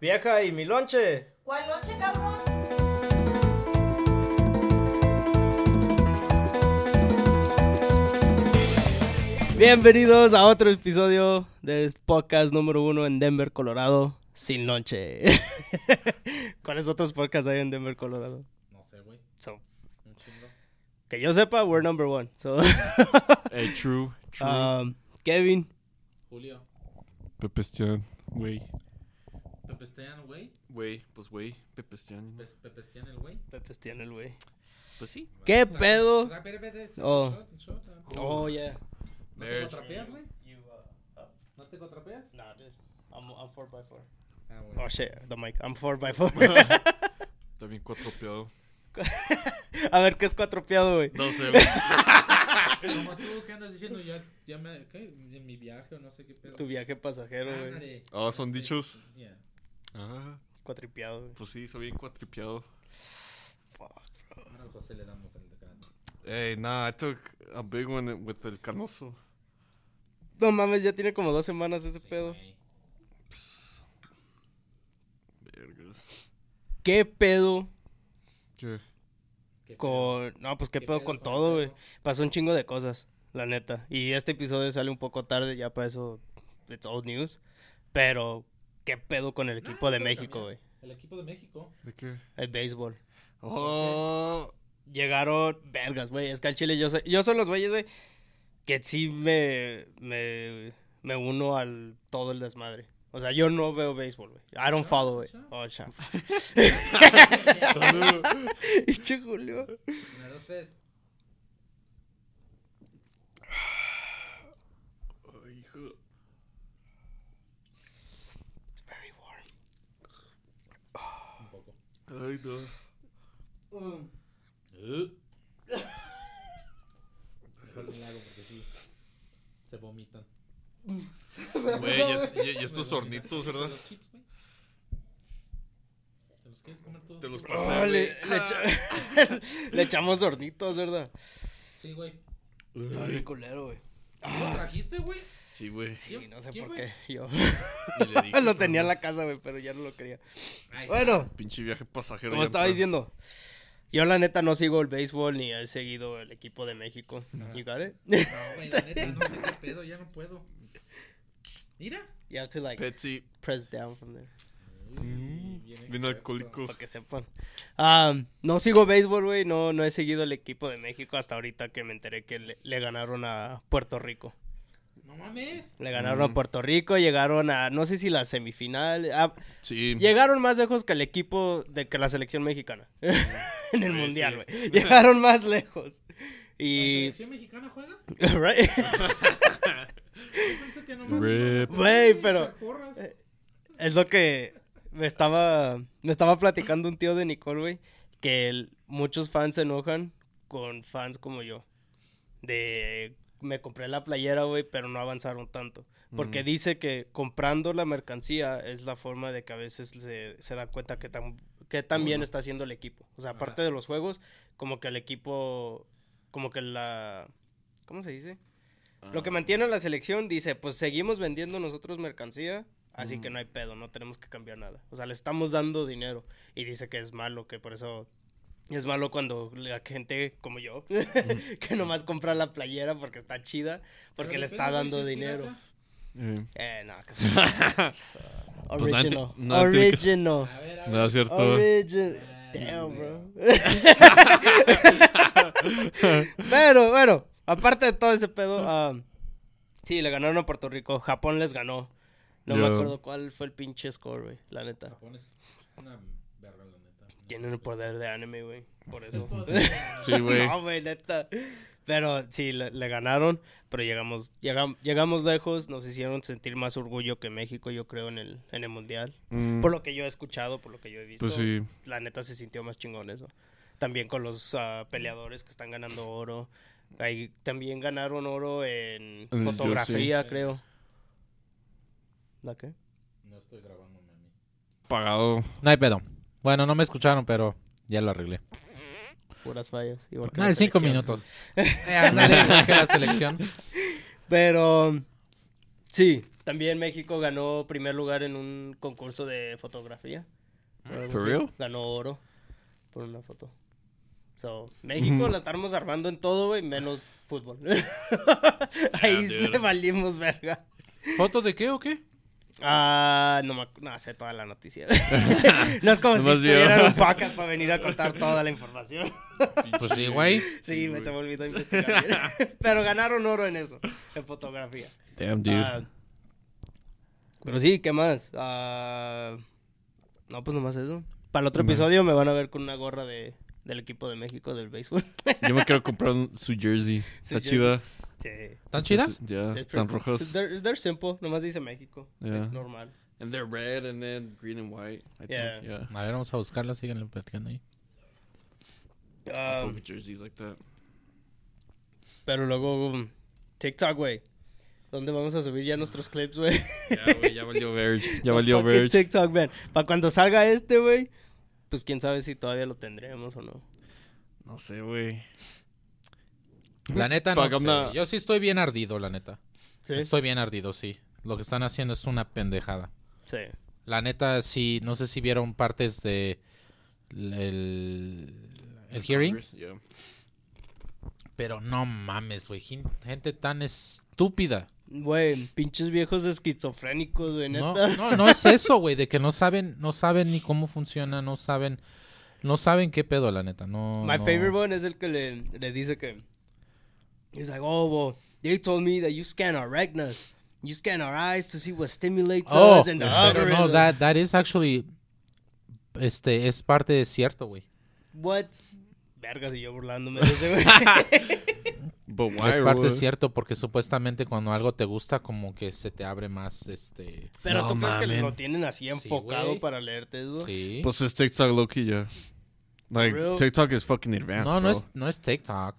Vieja, ¿y mi lonche? ¿Cuál noche, cabrón? Bienvenidos a otro episodio del podcast número uno en Denver, Colorado, sin lonche. ¿Cuáles otros podcasts hay en Denver, Colorado? No sé, güey. So, que yo sepa, we're number one. So, Hey, true, true. um, Kevin, Julio. Pepestian, güey. Pepestean, güey. Güey, pues güey, Pepestian. Pe- Pepestean el güey. Pepe tiene el güey. Pues sí. ¿Qué O sea, pedo? O sea, espera, espera. Oh. Shot, shot, ah. Oh, yeah. ¿No te contrapeas, güey? uh, ¿No te contrapeas? Nah, dude. I'm, I'm 4x4. Ah, bueno. Oh, shit, the mic. I'm 4x4. Está bien cuatropeado. A ver, ¿qué es cuatropeado, güey? No sé, güey. Como tú, ¿qué andas diciendo? Ya, ya me... ¿Qué? En mi viaje o no sé qué pedo. Tu viaje pasajero, güey. Ah, son dichos. Yeah. Ah, Cuatripeado, güey. pues sí, soy bien cuatripeado. Fuck. Ahora al José le damos el de cada. Hey, nah, I took a big one with el canoso. No mames, ya tiene como dos semanas ese Sí, pedo. güey. Vergas. ¿Qué pedo con... No, pues qué, ¿Qué pedo, pedo con todo, güey. Pasó un chingo de cosas, la neta. Y este episodio sale un poco tarde, ya para eso it's old news. Pero, ¿qué pedo con el equipo de México, güey? El equipo de México. ¿De qué? El béisbol. Oh, Llegaron, vergas, güey. Es que al chile yo soy, yo soy los güeyes, güey, que sí me, me, me uno al todo el desmadre. O sea, yo no veo béisbol, güey. I don't Ah, follow, güey. cha. Oh, cha. salud. Y che, Julio. Una, dos, tres. Ay, hijo. It's very warm. Un poco. Ay, no. Mejor ni hago porque sí. Se vomitan. Güey, y, est- y- y estos hornitos, ¿verdad? Los chips, güey. ¿Te los quieres comer todos? Te los pasé, Oh, le, güey. le echa- le echamos hornitos, ¿verdad? Sí, güey. Está bien culero, güey. ¿Lo trajiste, güey? Sí, güey. Sí, no sé ¿Quién por fue? qué. Yo dije, lo tenía en la casa, güey, pero ya no lo quería. Está. Bueno, Pinche viaje pasajero. como estaba diciendo, yo la neta no sigo el béisbol ni he seguido el equipo de México. No, güey, la neta, no sé qué pedo, ya no puedo. Mira. You have to like Petsy. press down from there. Mm, bien alcohólico. Para que sepan. Um, no sigo béisbol, güey. No, no he seguido el equipo de México hasta ahorita que me enteré que le, le ganaron a Puerto Rico. Mames. Le ganaron a. Puerto Rico, llegaron a, no sé si la semifinal. Sí. llegaron más lejos que el equipo de que la selección mexicana. en el Sí, mundial, sí. Llegaron más lejos. ¿La Y. selección mexicana juega? right? Pensé que nomás Güey, pero- porras. Es lo que me estaba, me estaba platicando un tío de Nicole, güey, que el- muchos fans se enojan con fans como yo. De, me compré la playera, güey, pero no avanzaron tanto. Porque Mm. dice que comprando la mercancía es la forma de que a veces se, se dan cuenta que tan, que tan bien está haciendo el equipo. O sea, aparte de los juegos, como que el equipo, como que la, ¿cómo se dice? Lo que Ah. mantiene la selección dice, pues seguimos vendiendo nosotros mercancía, así que Mm. no hay pedo, no tenemos que cambiar nada. O sea, le estamos dando dinero y dice que es malo, que por eso es malo cuando la gente como yo, que nomás compra la playera porque está chida, porque Pero le está dando dinero. Eh, Eh, no, que Pues nada original, nada tiene que- original, A ver, a No ver. es cierto. original. Damn, bro. Pero bueno, aparte de todo ese pedo, ah, sí, le ganaron a Puerto Rico. Japón les ganó. No me acuerdo cuál fue el pinche score, güey, la neta. Japón es una. Tienen el poder de anime, güey, por eso. Sí, güey. no, güey, neta. Pero sí, le, le ganaron, pero llegamos, llegam- llegamos lejos, nos hicieron sentir más orgullo que México, yo creo, en el, en el Mundial. Mm, Por lo que yo he escuchado, por lo que yo he visto. Pues sí. la neta se sintió más chingón eso. También con los ah, peleadores que están ganando oro. Ahí también ganaron oro en fotografía, creo. ¿La qué? No estoy grabándome a mí. Pagado. No hay pedo. Bueno, no me escucharon, pero ya lo arreglé. Puras fallas. Igual que No, la cinco selección. minutos. Eh, ándale, igual que la selección. Pero Sí, también México ganó primer lugar en un concurso de fotografía. algo For real? Ganó oro por una foto. So, México la estamos armando en todo, güey, menos fútbol. Ahí dude. le valimos verga. ¿Foto de qué o qué? Ah, no me no sé toda la noticia. no es como si estuvieran un podcast para venir a contar toda la información. Pues sí, güey. Sí, me se me olvidó investigar. bien. Pero ganaron oro en eso, en fotografía. Damn, dude. Ah, pero sí, ¿qué más? Ah, no, pues nomás eso. Para el otro episodio me van a ver con una gorra de, del equipo de México del béisbol. Yo me quiero comprar un- su jersey. Su Está jersey. chida. Sí. ¿Tan chidas? Ya, Es están cool. rojas. They're, they're simple, nomás dice México. Yeah. like, normal. And they're red and then green and white. I Yeah. think. Yeah. A ver, vamos a buscarla, síganle platicando ahí. Ah, with jerseys like that. pero luego, um, TikTok, güey. ¿Dónde vamos a subir ya nuestros clips, güey? Ya, güey, ya valió Verge. Ya valió Verge. TikTok, man. Para cuando salga este, güey, pues quién sabe si todavía lo tendremos o no. No sé, güey. La neta, no sé. not- Yo sí estoy bien ardido, la neta. Sí. Estoy bien ardido, sí. Lo que están haciendo es una pendejada. Sí. La neta, sí, no sé si vieron partes de el, el hearing, Yeah. pero no mames, güey, gen- gente tan estúpida. Güey, pinches viejos esquizofrénicos, güey, No, neta. no, no es eso, güey, de que no saben, no saben ni cómo funciona, no saben, no saben qué pedo, la neta, no. My no. favorite one es el que le, le dice que. He's like, oh, well, they told me that you scan our retinas. You scan our eyes to see what stimulates Oh, us and the pero no, algorithm." that, that is actually, este, es parte de cierto, güey. What? Vergas y yo burlándome de ese, güey. But why? Es parte what? cierto porque supuestamente cuando algo te gusta como que se te abre más, este, Pero No tú crees que lo tienen así Sí, enfocado güey. para leerte eso. sí. Pues es TikTok ya. Like, real? TikTok is fucking advanced, No, bro. no es, no es TikTok,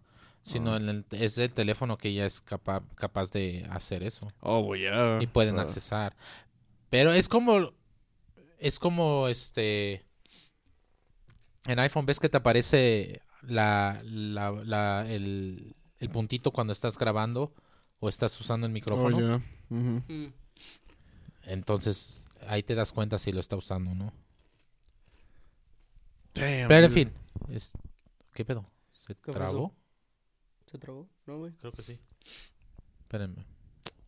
sino Oh. en el- es el teléfono que ya es capa- capaz de hacer eso Oh, yeah. y pueden Uh, accesar. Pero es como, es como este, en iPhone ves que te aparece la, la, la- el, el puntito cuando estás grabando o estás usando el Oh, micrófono. yeah. Mhm. Mm. Entonces ahí te das cuenta si lo está usando o no. Damn. Pero en fin, es- ¿qué pedo? ¿Se pasó? ¿Se trabó? No, güey. Creo que sí. Espérenme.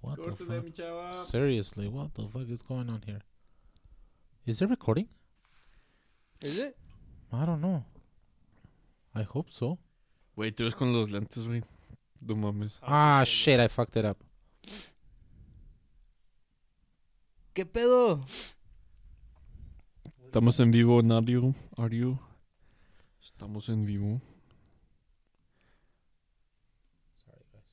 What the fuck? mi chava. Seriously, what the fuck is going on here? Is it recording? ¿Es it? I don't know. I hope so. Güey, tú eres con los lentes, güey. No mames. Ah, sí, shit, I fucked it up. ¿Qué pedo? Estamos en vivo en audio. Audio. Estamos en vivo. Sorry, guys.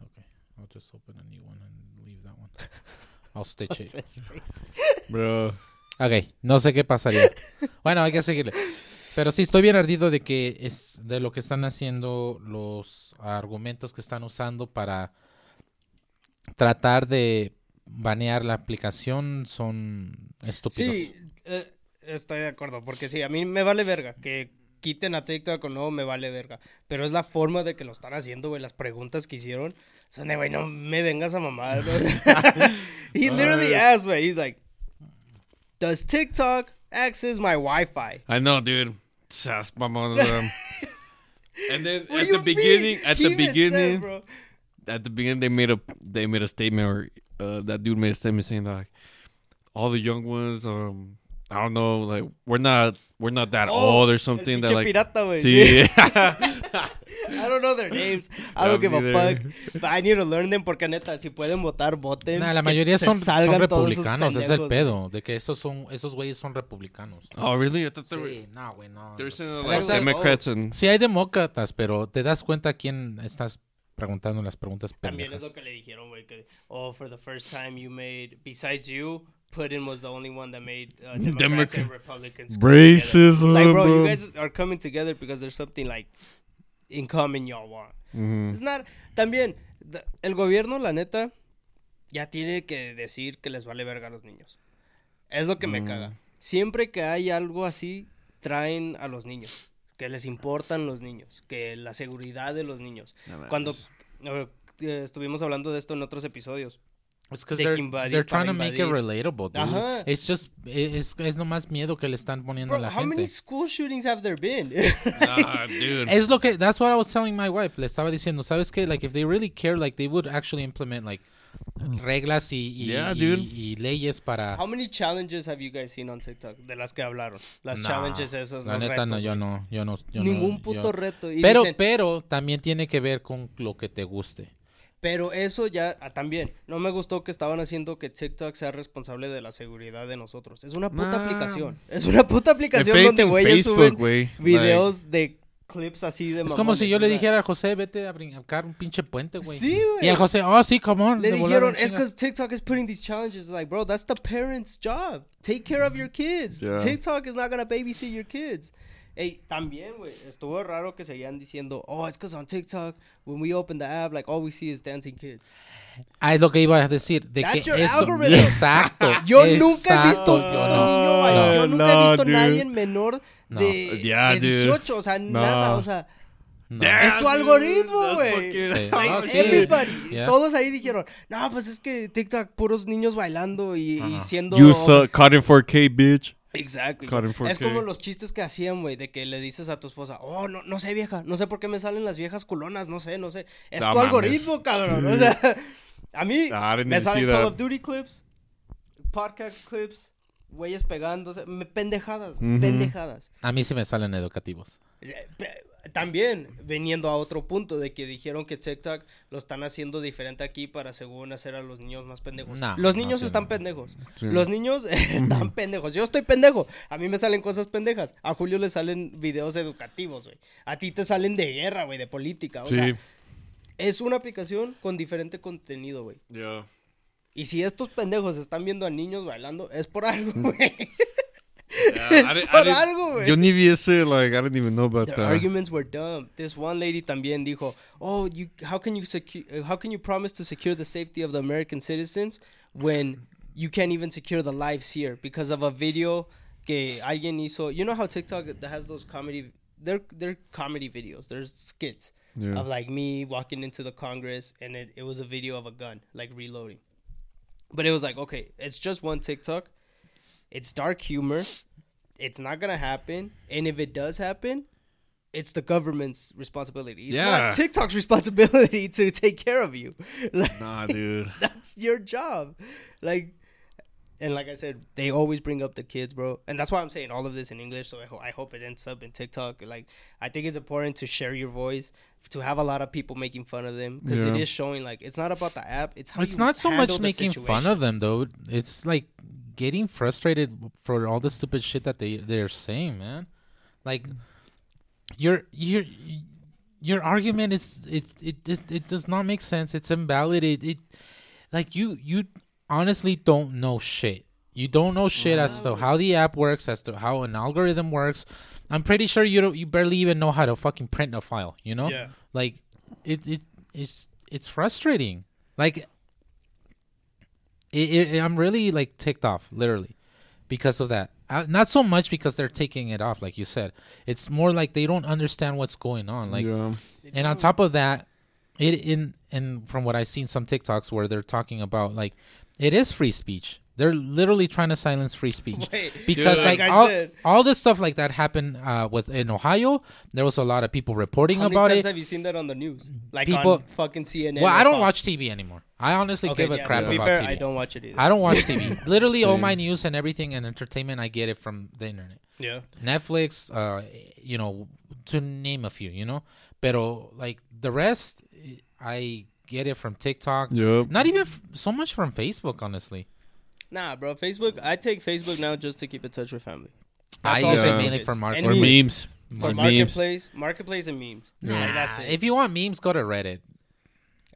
Okay, I'll just open a new one and leave that one. I'll stitch it. Bro. Ok, no sé qué pasaría. Bueno, hay que seguirle. Pero sí, estoy bien ardido de que es de lo que están haciendo los argumentos que están usando para tratar de banear la aplicación son estúpidos. Sí, eh, estoy de acuerdo, porque sí, a mí me vale verga que quiten a TikTok o no, me vale verga. Pero es la forma de que lo están haciendo, güey, las preguntas que hicieron. Son de, güey, no me vengas a mamar. ¿no? He literally asked, güey, he's like, does TikTok access my Wi-Fi? I know, dude. Sas, mamón. um, and then at the beginning, at He the even said, beginning, bro, at the beginning, they made a they made a statement, or uh, that dude made a statement saying like, all the young ones, um, I don't know, like we're not we're not that Oh, old or something. That like, pirata, sí. I don't know their names. I don't give a fuck. But I need to learn them porque neta, si pueden votar, voten. Nah, la mayoría son, son salgan todos esos republicanos, es el pedo, de que esos son esos güeyes son republicanos. oh, really? I thought they were Sí, no, güey, no. they were saying Like, Democrats and Sí hay demócratas, pero te das cuenta quién estás preguntando las preguntas También es pendejas. lo que le dijeron, güey, que, oh, for the first time you made, besides you, Putin was the only one that made uh, Democrats and Republicans. It's like, bro, you Racism. guys are coming together because there's something, like, in common y'all want. Mhm. It's not, también, el gobierno, la neta, ya tiene que decir que les vale verga a los niños. Es lo que me Mm. caga. Siempre que hay algo así, traen a los niños. Que les importan los niños. Que la seguridad de los niños. No Cuando eh, estuvimos hablando de esto en otros episodios. It's they're, que invadir they're trying to make it relatable, dude. Ajá. It's just, es, es nomás miedo que le están poniendo a Bro, la how many gente. school shootings have there been? Nah, dude. Es lo que, that's what I was telling my wife. Le estaba diciendo, ¿sabes qué? Like, if they really care, like, they would actually implement, like, reglas y, y, Yeah, y- dude. y leyes para... How many challenges have you guys seen on TikTok de las que hablaron? Las Nah, challenges esas, La los neta, no, retos, yo güey. no, yo no, yo Ningún no, puto yo- reto. Y Pero, dicen, pero también tiene que ver con lo que te guste. Pero eso ya ah, también. No me gustó que estaban haciendo que TikTok sea responsable de la seguridad de nosotros. Es una puta Nah. aplicación. Es una puta aplicación donde güeyes suben güey. videos de clips así de Es como si yo le dijera a José, vete a brincar un pinche puente, güey. Sí, güey. Y el José, oh, sí, come on. Le dijeron, es chinga". because TikTok is putting these challenges. Like, bro, that's the parents' job. Take care of your kids. Yeah. TikTok is not gonna babysit your kids. Ey, también, güey, estuvo raro que seguían diciendo, oh, it's because on TikTok, when we open the app, like, all we see is dancing kids. Ah, es lo que iba a decir. De That's que your eso, algorithm. Exacto. Yo nunca he visto exacto, un no. niño bailando. Yo No, nunca he visto dude. nadie menor No. de, Yeah, de dude. 18, o sea, nada, o sea, No. es tu algoritmo, güey. Sí. Like, No, sí. everybody, Yeah. todos ahí dijeron, no, pues es que TikTok, puros niños bailando y, y Ajá. siendo... You suck. Caught in 4K, bitch. Exacto. Caught in 4K. Es como los chistes que hacían, güey, de que le dices a tu esposa, oh, no, no sé, vieja, no sé por qué me salen las viejas culonas, no sé, no sé. Es No tu mames. algoritmo, cabrón. O sea, a mí Ah, me salen Call of Duty clips, podcast clips, güeyes pegándose, me- pendejadas, pendejadas. A mí sí me salen educativos. También veniendo a otro punto de que dijeron que TikTok lo están haciendo diferente aquí para según hacer a los niños más pendejos. No, los niños están pendejos. Sí. Los niños están pendejos. Yo estoy pendejo. A mí me salen cosas pendejas. A Julio le salen videos educativos, güey. A ti te salen de guerra, güey, de política. O Sí. sea, es una aplicación con diferente contenido, güey. Yeah. Y si estos pendejos están viendo a niños bailando, es por algo, güey. Yeah, I didn't- I algo, güey. Yo ni vi ese, like, I didn't even know about Their that. arguments were dumb. This one lady también dijo, "Oh, you how can you secure uh, how can you promise to secure the safety of the American citizens when you can't even secure the lives here because of a video que alguien hizo? You know how TikTok has those comedy they're they're comedy videos. There's skits Yeah. of like me walking into the Congress and it, it was a video of a gun like reloading. But it was like, okay, it's just one TikTok. It's dark humor. It's not gonna happen. And if it does happen, it's the government's responsibility. It's Yeah. not TikTok's responsibility to take care of you. Like, Nah, dude. that's your job. Like, and like I said, they always bring up the kids, bro. And that's why I'm saying all of this in English. So I, ho- I hope it ends up in TikTok. Like, I think it's important to share your voice, to have a lot of people making fun of them because it Yeah. is showing like it's not about the app. It's how It's not so much making fun of them though. It's like getting frustrated for all the stupid shit that they they're saying, man. Like your your your argument is it it it, it does not make sense. It's invalid. It, it like you you honestly don't know shit. You don't know shit as to how the app works, as to how an algorithm works. I'm pretty sure you don't you barely even know how to fucking print a file, you know? Yeah. Like it it it's it's frustrating. Like it, it, I'm really like ticked off, literally, because of that. Uh, not so much because they're taking it off, like you said. It's more like they don't understand what's going on. Like, yeah. and on top of that, it in and from what I've seen some TikToks where they're talking about like it is free speech. They're literally trying to silence free speech Wait, because Dude. like Like all, said. all this stuff like that happened uh, with in Ohio. There was a lot of people reporting How many about times it. have you seen that on the news? Like People- on fucking CNN. Well, I don't Fox? watch TV anymore. I honestly Okay, give a crap about fair, TV. I don't watch it either. I don't watch TV. Literally, all my news and everything and entertainment, I get it from the internet. Yeah. Netflix, uh, you know, to name a few, you know. Pero like the rest, I get it from TikTok. Yep. Not even f- so much from Facebook, honestly. Nah, bro. Facebook. I take Facebook now just to keep in touch with family. I all use it mainly for And marketing. Or memes. memes. For Or memes. marketplace, marketplace and memes. Nah, Like, that's it. if you want memes, go to Reddit.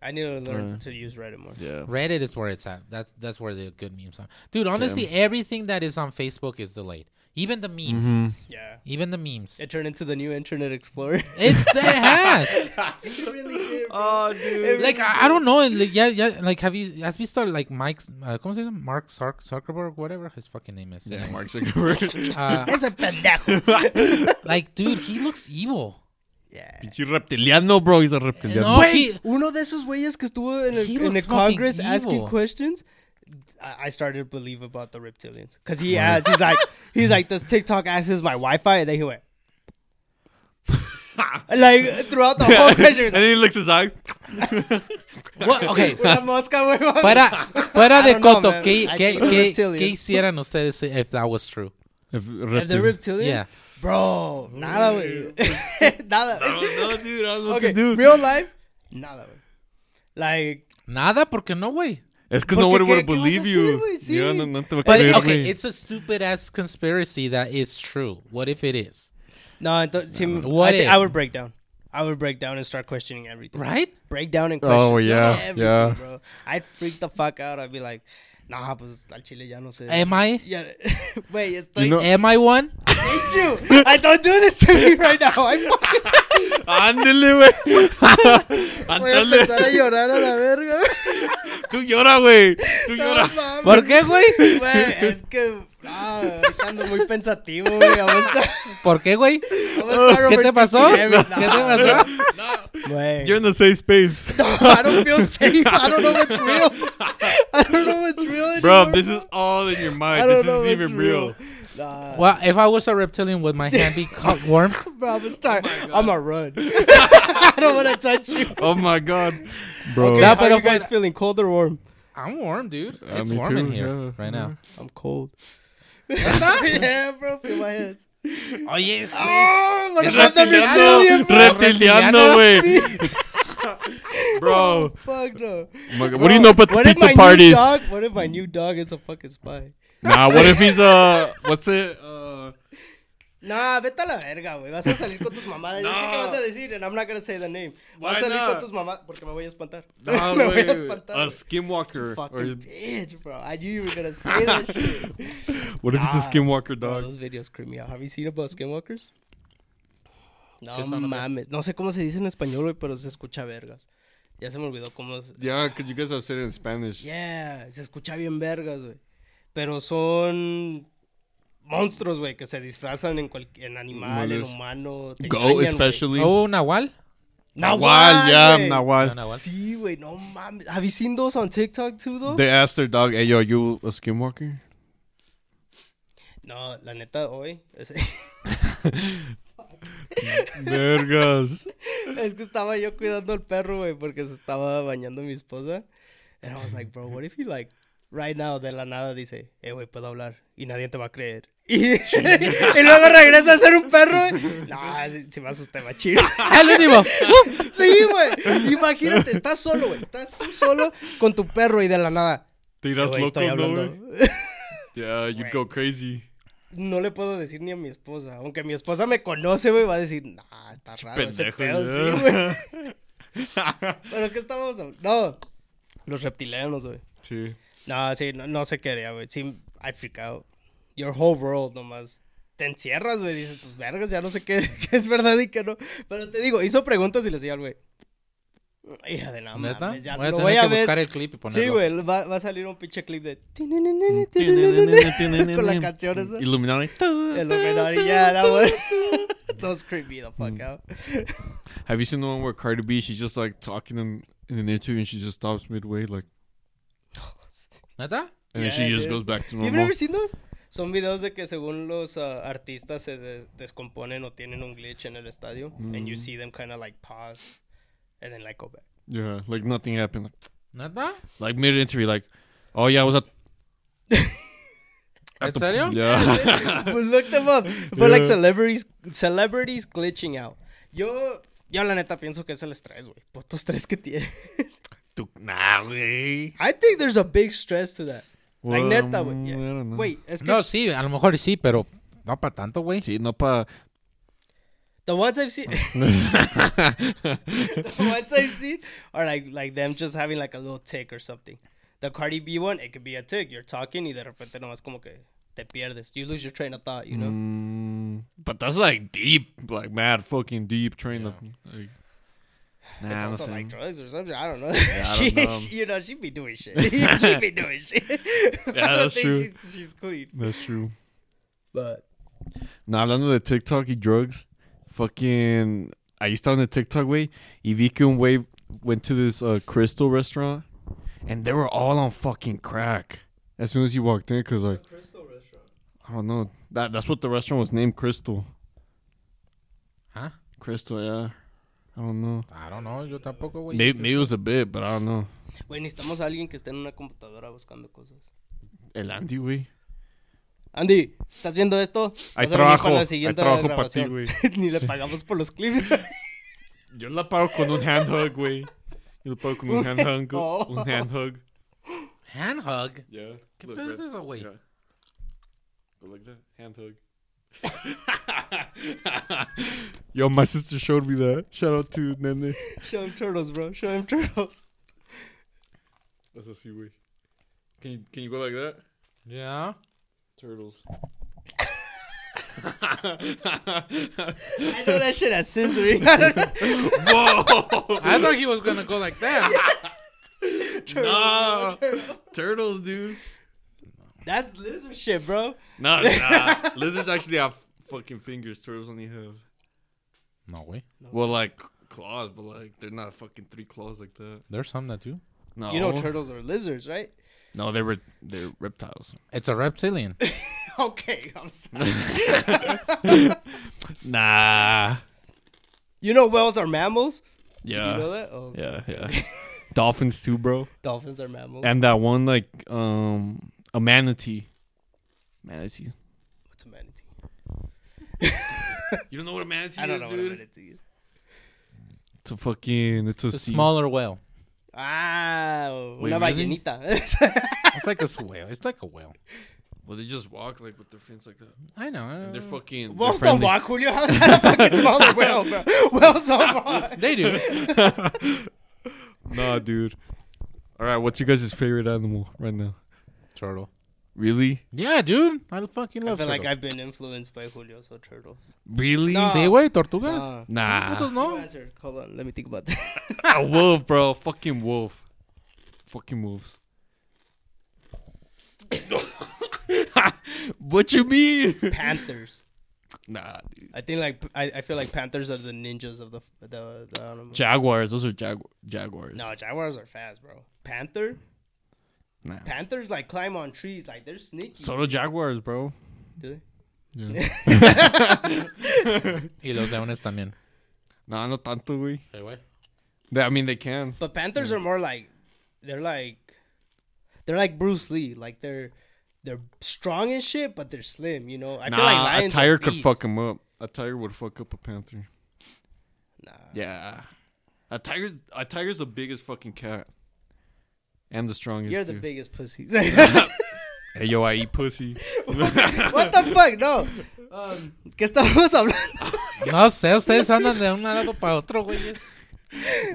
I need to learn Uh, to use Reddit more. Yeah. Reddit is where it's at. That's that's where the good memes are. Dude, honestly, everything that is on Facebook is delayed. Even the memes. Mhm. Yeah. Even the memes. It turned into the new Internet Explorer. It, it has. it really did. Bro. Oh, dude. like I, I don't know. Like, yeah, yeah. Like, have you? Has we started like Mike's? Uh, ¿Cómo se llama? Mark Zark- Zuckerberg, whatever his fucking name is. Yeah, Mark Zuckerberg. Uh, Ese pendejo. like, dude, he looks evil. Yeah. Pinche reptiliano, bro. He's a reptiliano. No, Güey, he- uno de esos güeyes que estuvo en el, He en looks el fucking Congress asking evil. questions. I I started to believe about the reptilians because he asked. He's like, he's like, does TikTok access my Wi-Fi? And then he went, like throughout the whole question. And then he licks his eye. What? Okay. Una mosca, güey. Fuera, fuera I de don't know, coto, man. ¿qué, I qué, think the qué, reptilians. qué hicieran ustedes if that was true? If If the reptil- reptilian, Yeah. bro, nada, güey, nada. I don't know, dude. I don't know what okay, to do. real life, nada, güey. Like, Nada, porque no, güey. Es que Porque nobody ¿qué- would qué vas a believe hacer, you. güey? Sí. Ya, no, no te va a But, creer, okay, güey. it's a stupid ass conspiracy that is true. What if it is? No, entonces, sí, What I, think if? I would break down. I would break down and start questioning everything. Right? Break down and oh, question. Oh, yeah, everything, yeah. bro. I'd freak the fuck out. I'd be like, nah, pues al chile ya no sé. Am I? Yeah, wait, estoy. You know- Am I one? I hate you. I don't do this to me right now. I fucking Ándele, güey. voy a empezar a Ándale. llorar a la verga. Tú llora, güey. Tú No llora. mames. ¿Por qué, güey? Güey, es que. Ah, ahorita ando muy pensativo, güey. A ¿Por qué, güey? vamos a estar ¿Qué te pasó? overthinking ¿Qué te Nah, pasó? Güey. You're in the safe space. I don't feel safe. I don't know what's real. I don't know what's real. anymore. Bro, this is all in your mind. I This don't know isn't even real. Nah, Well, if I was a reptilian, would my hand be caught warm? bro, I'm gonna start. I'm gonna run. I don't want to touch you. Oh my god. Bro. Okay, Nah, how are you guys feeling? Cold or warm? I'm warm, dude. Uh, It's me warm in here yeah, right now. I'm cold. yeah, bro, feel my hands. Oye, Oh, look Es at the reptiliano. bro. Reptiliano, güey. Bro. Oh, fuck no. My God. What do you know about the pizza parties? Dog, what if my new dog is a fucking spy? Nah, what if he's uh what's it? Uh Nah, vete a la verga, güey. Vas a salir con tus mamadas. Yo sé No. que vas a decir, and I'm not gonna say the name. Vas Why a salir not? con tus mamadas porque me voy a espantar. nah, me voy a espantar. a skinwalker. Fucking Or, bitch, bro. I knew you were gonna say that shit. what if it's a Nah, skinwalker Bro, dog? those videos creep me out. Have you seen about skinwalkers? No mames. No sé cómo se dice en español, güey, pero se escucha vergas. Ya se me olvidó cómo es. Yeah, because you guys have said it in Spanish. Yeah, se escucha bien vergas, güey. Pero son monstruos, güey, que se disfrazan en, cual- en animal, en humano. te Go, engañan, güey. especially. oh, Nahual. Nahual, yeah, güey. Nahual. Sí, güey, no mames. Have you seen those on TikTok too, though? They asked their dog, "Hey, yo, are you a skinwalker?" No, la neta, hoy. Es, Vergas. es que estaba yo cuidando al perro, güey, porque se estaba bañando mi esposa. And I was like, bro, what if he, like, right now, de la nada dice, eh, güey, puedo hablar y nadie te va a creer. Y, y luego regresa a ser un perro. No, si, si me asusté, machín. El último. Sí, güey. Imagínate, estás solo, güey. Estás tú solo con tu perro y de la nada. Te "Eh, irás loco, estoy no? Yeah, you'd go crazy. No le puedo decir ni a mi esposa. Aunque mi esposa me conoce, güey, va a decir, nah, está raro ese Pendejo, pedo, sí, güey. Pero ¿qué estábamos hablando? No, los reptilianos, güey. Sí. No, sí, no, no sé qué haría, güey. Sí, I'd freak out. Your whole world nomás. Te encierras, güey. Dices, pues vergas, ya no sé qué, qué es verdad y qué no. Pero te digo, hizo preguntas y le decía al güey. Hija de nada, mames, ya voy a lo tener voy a que ver. buscar el clip y ponerlo. Sí, güey, va, va a salir un pinche clip de... Con la canción esa. Illuminati. Illuminati, yeah, that one. Those creep me the fuck out. Have you seen the one where Cardi B, she's just like talking in, in an interview and she just stops midway, like, ¿Neta? and then she just dude. goes back to You've normal. never seen those? Son videos de que según los ah, artistas se des- descomponen o tienen un glitch en el estadio. And you Mm. see them kind of like pause. And then like go back. Yeah, like nothing happened. Like, ¿Neta? like mid interview, like, oh yeah, I was at. at ¿En serio? Yeah. pues look them up. For like celebrities, celebrities glitching out. Yo, yo la neta pienso que es el estrés, güey. Puto estrés que tiene. Tú- nah, güey. I think there's a big stress to that. Like Well, neta, güey. Yeah. I don't know. Wait, es que No, sí, a lo mejor sí, pero no para tanto, güey. Sí, no pa. the ones I've seen, the ones I've seen are like like them just having like a little tick or something. The Cardi B one, it could be a tick. You're talking y de repente nomás como que te pierdes. You lose your train of thought, you know? Mm, but that's like deep, like mad fucking deep train of. Like, nah, it's also like drugs or something. I don't know. I she, don't know. she- you know, she be doing shit. she'd be doing shit. I don't that's true. She's, she's clean. That's true. But Nah, hablando de TikTok y drugs, fucking. ahí estaba en el TikTok, way. y vi que un güey went to this uh, Crystal restaurant, and they were all on fucking crack as soon as you walked in, cause like, Crystal restaurant. I don't know, that that's what the restaurant was named, Crystal. Huh? Crystal, yeah. I don't know. I don't know, yo tampoco, güey. Maybe, maybe it was a bit, but I don't know. Güey, necesitamos a alguien que esté en una computadora buscando cosas. El Andy, güey. Andy, ¿estás viendo esto? Hay trabajo, para la hay siguiente trabajo para ti, güey. Ni le pagamos por los clips. Yo la pago con un hand hug, güey. Yo la pago con un hand hug. Oh. Un hand hug. Hand hug. Yeah. ¿Qué pedo es eso, güey? Yeah. Go like that. Hand hug. Yo, my sister showed me that. Shout out to Nene. Show him turtles, bro. Show him turtles. That's a way. Can you can you go like that? Yeah. Turtles. I know that shit has scissoring. I don't know. Whoa! I thought he was gonna go like that. nah, turtles, dude. That's lizard shit, bro. No, nah. Lizards actually have fucking fingers. Turtles only have No, güey. well, like claws, but like they're not fucking three claws like that. There's some that do. No, You know turtles are lizards, right? No, they were they're reptiles. It's a reptilian. Okay, I'm sorry. Nah. You know whales are mammals? Yeah. You know that? Oh, Yeah, yeah. Dolphins too, bro. dolphins are mammals. And that one like um a manatee. Manatee. What's a manatee? You don't know what a manatee is? I don't is, know what a manatee is. It's a fucking it's a, It's a sea. smaller whale. Ah, Wait, una really? ballenita. It's like a s- whale. It's like a whale. Well, they just walk like with their fins like that. I know. I And they're know. fucking. Whales they're don't friendly. walk, Julio. How is that a fucking smaller whale, bro? Whales don't walk. They do. Nah, dude. All right, what's your guys' favorite animal right now? Turtle. Really? Yeah, dude. I fucking love. I love feel like. I've been influenced by Julio, so turtles. Really? No. Sí, güey, tortugas. Nah. Putos you no. answer. Hold on, let me think about that. A ah, wolf, bro. Fucking wolf. Fucking wolves. what you mean? Panthers. Nah, dude. I think like I, I feel like panthers are the ninjas of the the, the animal. Jaguars. Those are jagu- jaguars. no, jaguars are fast, bro. Panther, Nah. panthers like climb on trees, like they're sneaky. So do jaguars, bro. Do they? Yeah. Y los leones también. nah, no tanto, güey. Sí, güey. They- I mean, they can. But panthers are more like they're like they're like Bruce Lee, like they're they're strong and shit, but they're slim. You know, I nah, feel like a tiger are could fuck him up. A tiger would fuck up a panther. Nah. Yeah. A tiger. A tiger's the biggest fucking cat. And the strongest. You're the too. biggest pussies. Hey, yo, I eat pussy. what the fuck? No. Um, ¿Qué estamos hablando? No sé, ustedes andan de un lado para otro, güeyes.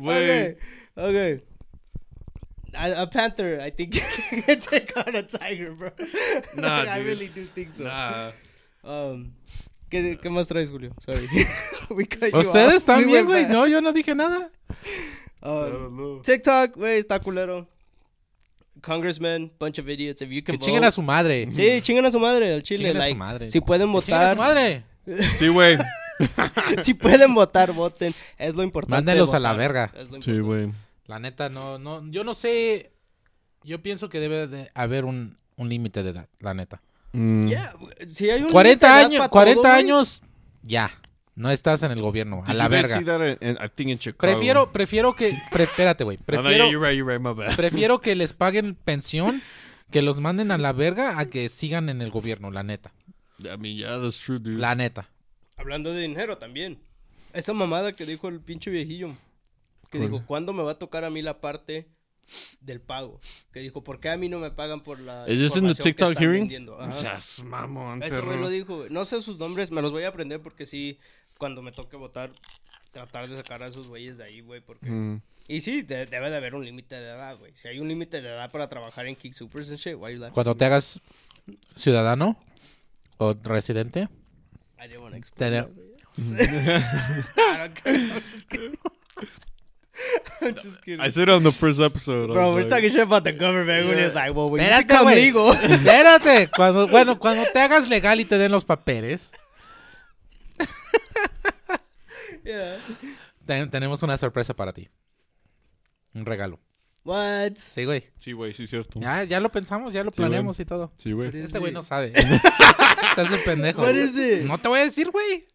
Güey. Okay. Okay. A, a panther, I think you can take on a tiger, bro. Nah, I dude. really do think so. Nah. Um, ¿qué, ¿Qué más traes, Julio? Sorry. We cut you Ustedes off. We también, went güey. back. No, yo no dije nada. Um, TikTok, güey, está culero. Congressman, bunch of idiots. If you can Que chinguen a vote- su madre. Sí, chinguen a su madre, al chile. Chinguen a su like, madre. Si pueden Que chinguen a votar, su madre. Sí, güey. si pueden votar, voten. Es lo importante. Mándenlos a la votar. verga. Es lo Sí, importante. güey. La neta, no, no, yo no sé. Yo pienso que debe de haber un, un límite de edad, la neta. Mm. Yeah, si hay un 40 límite de edad años, pa' 40 todo, güey. años, ya. No estás en el gobierno, a la verga. Prefiero, prefiero que, pre- espérate, güey. Oh, no, Prefiero, you're right, you're right, my bad. prefiero que les paguen pensión, que los manden a la verga, a que sigan en el gobierno, la neta. I mean, yeah, that's true, dude. La neta. Hablando de dinero también. Esa mamada que dijo el pinche viejillo. Que ¿Cuál? dijo, ¿cuándo me va a tocar a mí la parte del pago? Que dijo, ¿por qué a mí no me pagan por la in the información que TikTok hearing? Seas mamón, Ese güey lo dijo. No sé sus nombres, me los voy a aprender porque sí, cuando me toque votar, tratar de sacar a esos güeyes de ahí, güey, porque... Mm. Y sí, de- debe de haber un límite de edad, güey. Si hay un límite de edad para trabajar en Kick Supers and shit, why you? Cuando te hagas ciudadano o residente, I didn't want to explain Tener- that, güey. I don't care. I'm just kidding. I'm just kidding. I said it on the first episode. Bro, we're like, talking shit about the government. When it's like, well, when you Espérate, become güey. legal. Espérate, cuando, bueno, cuando te hagas legal y te den los papeles, Yeah. Ten- tenemos una sorpresa para ti. Un regalo. What? Sí, güey. Sí, güey, sí, cierto. Ya, ya lo pensamos, ya lo Sí, planeamos y todo. Sí, güey. Este güey no sabe. Se hace pendejo. What is it? No te voy a decir, güey.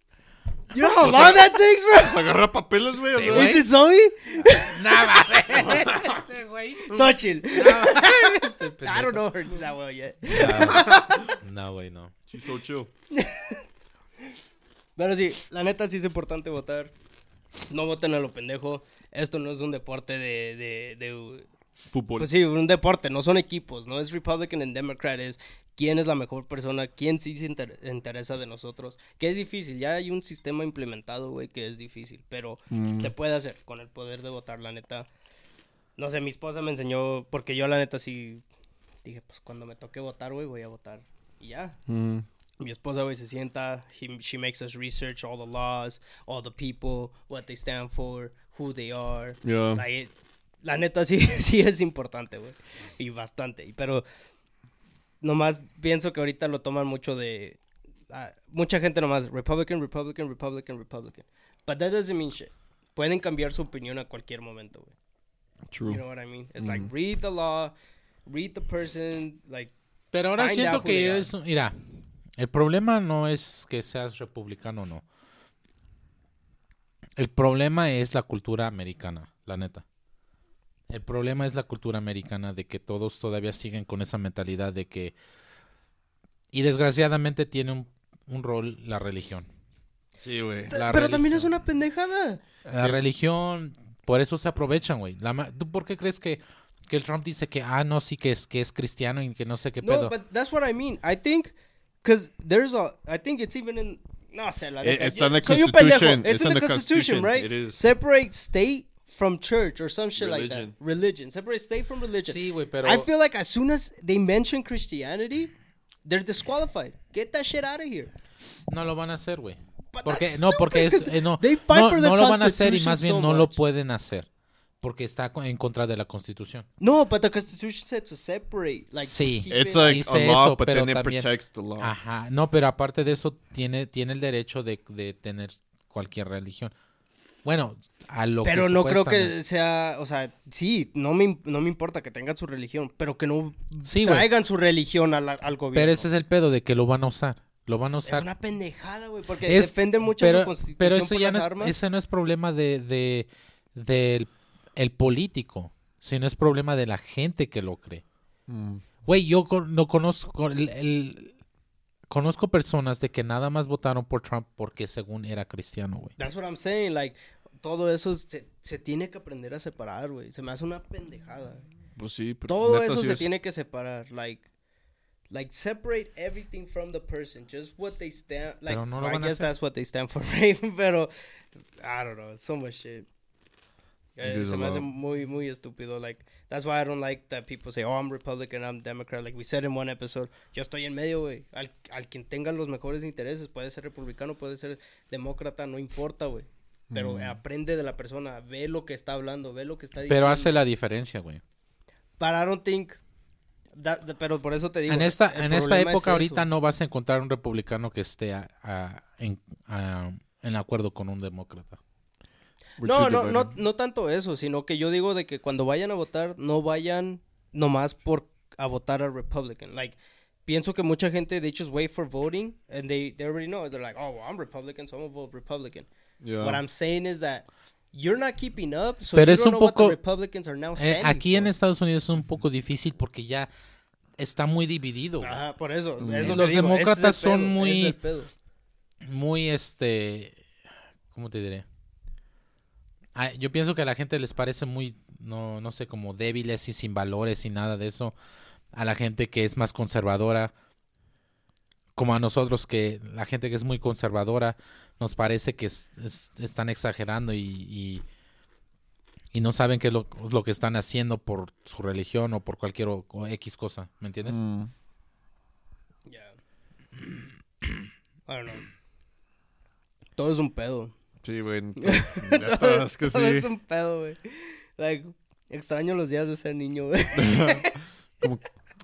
You know how long that takes, bro? Agarra papeles, güey. Sí. Is it Zoe? Nada, Este güey. Xochitl. Este I pendejo. don't know her that well yet. No, No, güey, no. She's so chill. Pero sí, la neta sí es importante votar. No voten a lo pendejo. Esto no es un deporte de, de, de- Fútbol. Pues sí, un deporte, no son equipos, no es Republican and Democrat, es quién es la mejor persona, quién sí se inter- interesa de nosotros. Que es difícil, ya hay un sistema implementado, güey, que es difícil, pero Mm. se puede hacer con el poder de votar, la neta. No sé, mi esposa me enseñó, porque yo la neta sí dije, pues cuando me toque votar, güey, voy a votar. Y ya, Mm. Mi esposa, güey, se sienta, he- she makes us research all the laws, all the people, what they stand for, who they are. Yeah. Like, la neta sí, sí es importante, güey. Y bastante. Pero nomás pienso que ahorita lo toman mucho de... ah, mucha gente nomás, Republican, Republican, Republican, Republican. But that doesn't mean shit. Pueden cambiar su opinión a cualquier momento, güey. True. You know what I mean? It's like, read the law, read the person, like... Pero ahora Find siento out who que es... Mira, el problema no es que seas republicano o no. El problema es la cultura americana, la neta. El problema es la cultura americana de que todos todavía siguen con esa mentalidad de que... Y desgraciadamente tiene un, un rol la religión. Sí, güey. Pero también es una pendejada. La religión, por eso se aprovechan, güey. ¿Tú por qué crees que, que el Trump dice que, ah, no, sí, que es, que es cristiano y que no sé qué No, pedo? but that's what I mean. I think, because there's a, I think it's even in, no sé, la neta. it's on the Soy un pendejo. Constitution. It's, It's in the the Constitution, Constitution. right? It is. Separate state from church or some shit like that. Religion. Religion. Separate state from religion. Sí, güey, pero... I feel like as soon as they mention Christianity, they're disqualified. Get that shit out of here. No lo van a hacer, güey. But Porque, that's no, porque es, stupid, eh, no, 'cause they fight no, for the no lo van a hacer y Constitution más bien so no lo much. pueden hacer. Porque está en contra de la Constitución. No, but the Constitution said to separate. Like, to Sí. keep It's it- like Dice a law, eso, but pero then it también- protects the law. Ajá. No, pero aparte de eso, tiene, tiene el derecho de, de tener cualquier religión. Bueno, a lo Pero que no creo que sea, o sea, sí, no me, no me importa que tengan su religión, pero que no Sí, traigan su religión al, al gobierno. Pero ese es el pedo de que lo van a usar. Lo van a Es usar. una pendejada, güey, porque Es- defienden mucho pero, su constitución pero eso por ya las no es, armas. ese no es problema de, de- del el político, sino es problema de la gente que lo cree. Mm. Güey, yo con- no conozco el, el- conozco personas de que nada más votaron por Trump porque según era cristiano, güey. That's what I'm saying, like, todo eso se, se tiene que aprender a separar, güey. Se me hace una pendejada. Pues sí, pero Todo eso sí se es- tiene que separar, like, like separate everything from the person, just what they stand, like, Pero no lo I van a guess hacer. that's what they stand for, Raven, pero, I don't know, so much shit. Eh, It se me hace muy, muy estúpido, like, that's why I don't like that people say, oh, I'm Republican, I'm Democrat, like we said in one episode, yo estoy en medio, güey, al, al quien tenga los mejores intereses, puede ser republicano, puede ser demócrata, no importa, güey. Pero Mm. aprende de la persona, ve lo que está hablando, ve lo que está diciendo. Pero hace la diferencia, güey. But I don't think. that- that- pero por eso te digo. En esta, en esta es época ahorita no vas a encontrar un republicano que esté a- a- en, a- en acuerdo con un demócrata. No, no, no, no tanto eso, sino que yo digo de que cuando vayan a votar, no vayan nomás por a votar a Republican. Like, pienso que mucha gente, they just wait for voting, and they, they already know. They're like, oh, well, I'm Republican, so I'm gonna vote Republican. Yeah. What I'm saying is that you're not keeping up, so Pero you es don't un know what poco- the Republicans are now Eh, standing aquí en for. Estados Unidos es un poco difícil porque ya está muy dividido. Ajá, por eso. Mm. es lo que Los digo, ese es el demócratas son pedo, muy- es. Muy este. ¿Cómo te diré? Ah, yo pienso que a la gente les parece muy, no, no sé, como débiles y sin valores y nada de eso. A la gente que es más conservadora, como a nosotros, que la gente que es muy conservadora, nos parece que es- es- están exagerando y, y, y no saben qué es lo, lo que están haciendo por su religión o por cualquier o- o X cosa. ¿Me entiendes? Mm. Yeah. I don't know. Todo es un pedo. Sí, güey. neta, es que Todo sí. es un pedo, güey. Like, extraño los días de ser niño, güey. Como-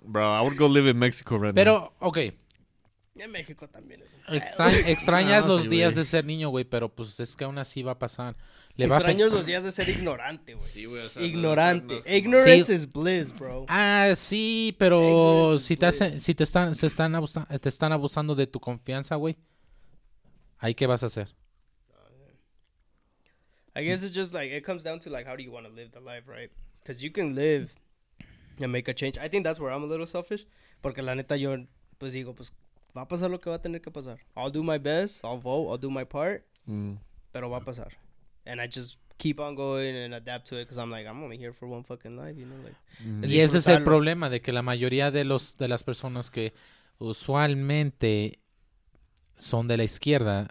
bro, I would go live in Mexico right now. Pero, ok. En México también es un Extra- extrañas No, los sí, días güey. de ser niño, güey, pero pues es que aún así va a pasar. Le va a los días de ser ignorante, güey. Sí, güey. o sea, no- Ignorante. no- no- Ignorance Sí. is bliss, bro. Ah, sí, pero Ignorance si te hacen, si te están, se están abusa- te están abusando de tu confianza, güey. ¿Ahí qué vas a hacer? I guess it's just like it comes down to like how do you want to live the life, right? Because you can live and make a change. I think that's where I'm a little selfish. Porque la neta yo pues digo pues va a pasar lo que va a tener que pasar. I'll do my best. I'll vote. I'll do my part. Mm. Pero va a pasar. And I just keep on going and adapt to it because I'm like I'm only here for one fucking life, you know, like. Mm. de Y ese es el disfrutarlo. problema de que la mayoría de los de las personas que usualmente son de la izquierda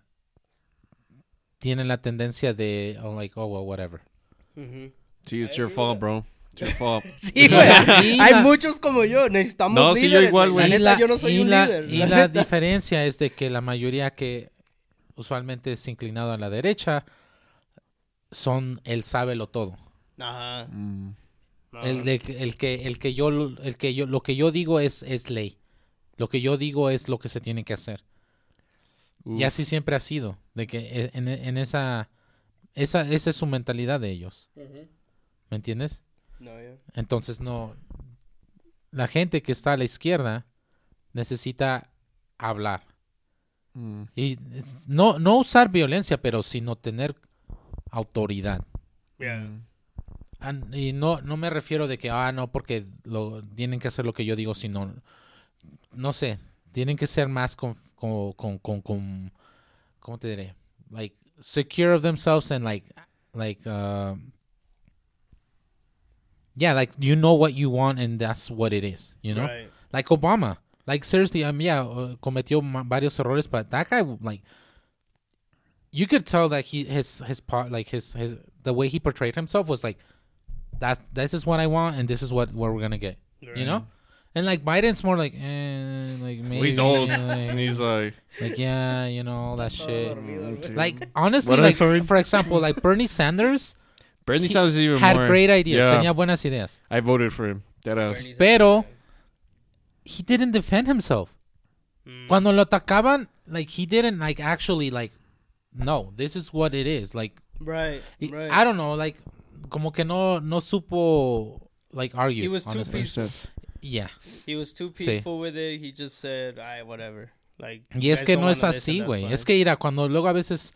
tienen la tendencia de oh, like oh well whatever. Sí, it's your fault, bro. It's your fault. Sí, güey. Hay muchos como yo. Necesitamos No, sí, yo líderes. igual, güey. güey. La Y neta, la- yo no soy y un la- líder. Y la diferencia es de que la mayoría que usualmente es inclinado a la derecha son el sábelo todo. Ajá. Mm. El, de- el que el que yo el que yo lo que yo digo es es ley. Lo que yo digo es lo que se tiene que hacer. Y así siempre ha sido, de que e- en, en esa esa esa es su mentalidad de ellos. ¿me entiendes? No, ya. Entonces no la gente que está a la izquierda necesita hablar Mm. y no no usar violencia, pero sino tener autoridad. Yeah. Mm. Y no, no me refiero de que, ah, no, porque lo, tienen que hacer lo que yo digo, sino, no sé, tienen que ser más con, con, con, con, con- ¿cómo te diré? Like, secure of themselves and like, like, uh, yeah, like, you know what you want and that's what it is, you know? Right. Like Obama. Like seriously, um, yeah, uh, cometió varios errores, but that guy, like, you could tell that he his his part, like his his the way he portrayed himself was like, that this is what I want and this is what what we're gonna get, you know. And like Biden's more like, eh, like maybe he's old, like, and he's like, like, yeah, you know all that shit. Like honestly, What, like for example, like Bernie Sanders Bernie Sanders even had more. great ideas, Yeah, tenía buenas ideas, I voted for him. That ass. Bernie pero he didn't defend himself. Mm. Cuando lo atacaban, like he didn't like actually like no, this is what it is. Like Right. he- Right. I don't know, like como que no no supo like argue. He was too honestly. peaceful. Yeah. He was too Sí. peaceful with it. He just said, "I whatever." Like. Y es que no es así, güey. Es que mira, cuando luego a veces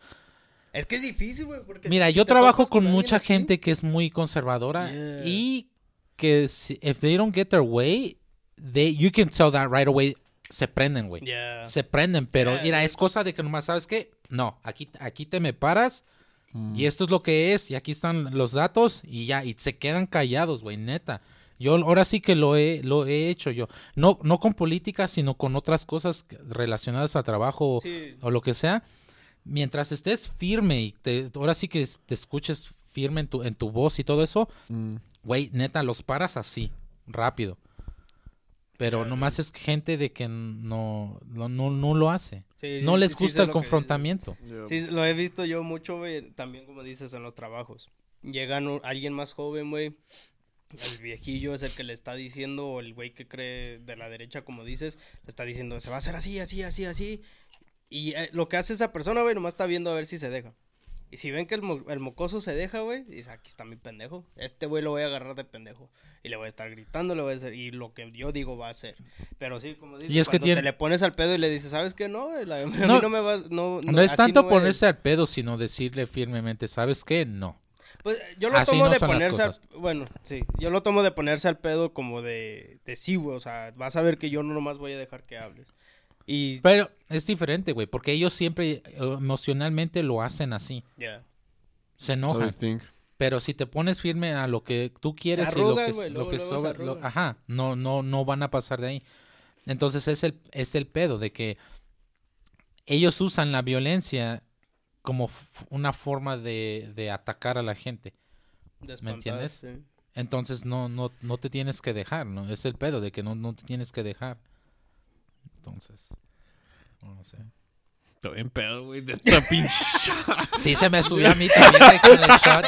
Es que es difícil, güey. porque Mira, si yo trabajo con alguien mucha así- gente que es muy conservadora Yeah. y que si, if they don't get their way, they you can tell that right away se prenden, güey. Yeah. Se prenden, pero Yeah, mira, es cosa de que nomás sabes que no, aquí aquí te me paras Mm. y esto es lo que es y aquí están los datos y ya y se quedan callados, güey, neta. Yo ahora sí que lo he lo he hecho yo, no no con política, sino con otras cosas relacionadas a trabajo Sí. o lo que sea, mientras estés firme y te, ahora sí que te escuches firme en tu, en tu voz y todo eso, Mm. güey, neta, los paras así, rápido. Pero nomás es gente de que no, no, no, no lo hace. Sí, no sí, les gusta el que confrontamiento. Yeah. Sí, lo he visto yo mucho, güey, también como dices en los trabajos. Llegan un- alguien más joven, güey, el viejillo es el que le está diciendo, o el güey que cree de la derecha, como dices, le está diciendo, se va a hacer así, así, así, así. Y eh, lo que hace esa persona, güey, nomás está viendo a ver si se deja. Y si ven que el, mo- el mocoso se deja, güey, dice, aquí está mi pendejo. Este güey lo voy a agarrar de pendejo. Y le voy a estar gritando, le voy a hacer, y lo que yo digo va a hacer. Pero sí, como dices, Y es que cuando tiene- te le pones al pedo y le dices, ¿sabes qué? No, la- a mí No, no me vas, no, No, es tanto no es". ponerse al pedo, sino decirle firmemente, ¿sabes qué? No. Pues yo lo Así tomo no de ponerse al, bueno, sí, yo lo tomo de ponerse al pedo como de, de sí, güey, o sea, vas a ver que yo no nomás voy a dejar que hables. Y Pero es diferente, güey, porque ellos siempre eh, emocionalmente lo hacen así. ya. Se enojan. think. Pero si te pones firme a lo que tú quieres y lo que, güey, lo luego, que luego lo- ajá, no, no, no van a pasar de ahí. Entonces es el, es el pedo de que ellos usan la violencia como una forma de, de atacar a la gente. de ¿Me entiendes? sí. Entonces no, no, no te tienes que dejar, ¿no? Es el pedo de que no, no te tienes que dejar. Entonces, no sé. Estoy bien pedo, güey. Neta, pinche. Sí, se me subió a mí también güey, con el shot.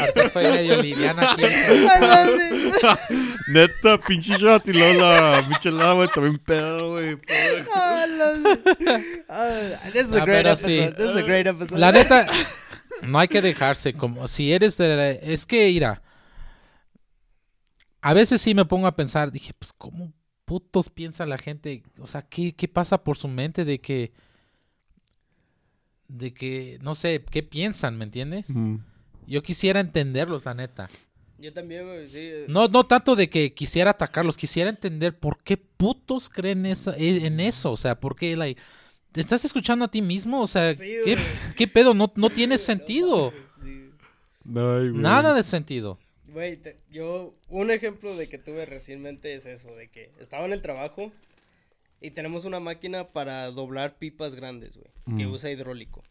Ahorita estoy medio liviana aquí. Neta, pinche shot. Y luego la michelada, güey. Estoy bien pedo, güey. Fuck. Ah, this is a Ah, great pero episode. sí. This is a great episode. La neta, no hay que dejarse. Como si eres de. la- Es que, mira. A veces sí me pongo a pensar. Dije, pues, ¿cómo putos piensa la gente? O sea, ¿qué, qué pasa por su mente de que. De que. No sé, ¿qué piensan? ¿Me entiendes? Mm. Yo quisiera entenderlos, la neta. Yo también, sí. eh, No, no tanto de que quisiera atacarlos, quisiera entender por qué putos creen esa- e- en eso. O sea, por qué, like, ¿te estás escuchando a ti mismo? O sea, Sí, ¿qué, qué pedo? No, no tiene sentido. sí. Ay, güey. Nada de sentido. Güey, te- yo, un ejemplo de que tuve recientemente es eso, de que estaba en el trabajo y tenemos una máquina para doblar pipas grandes, güey, que Mm. usa hidráulico.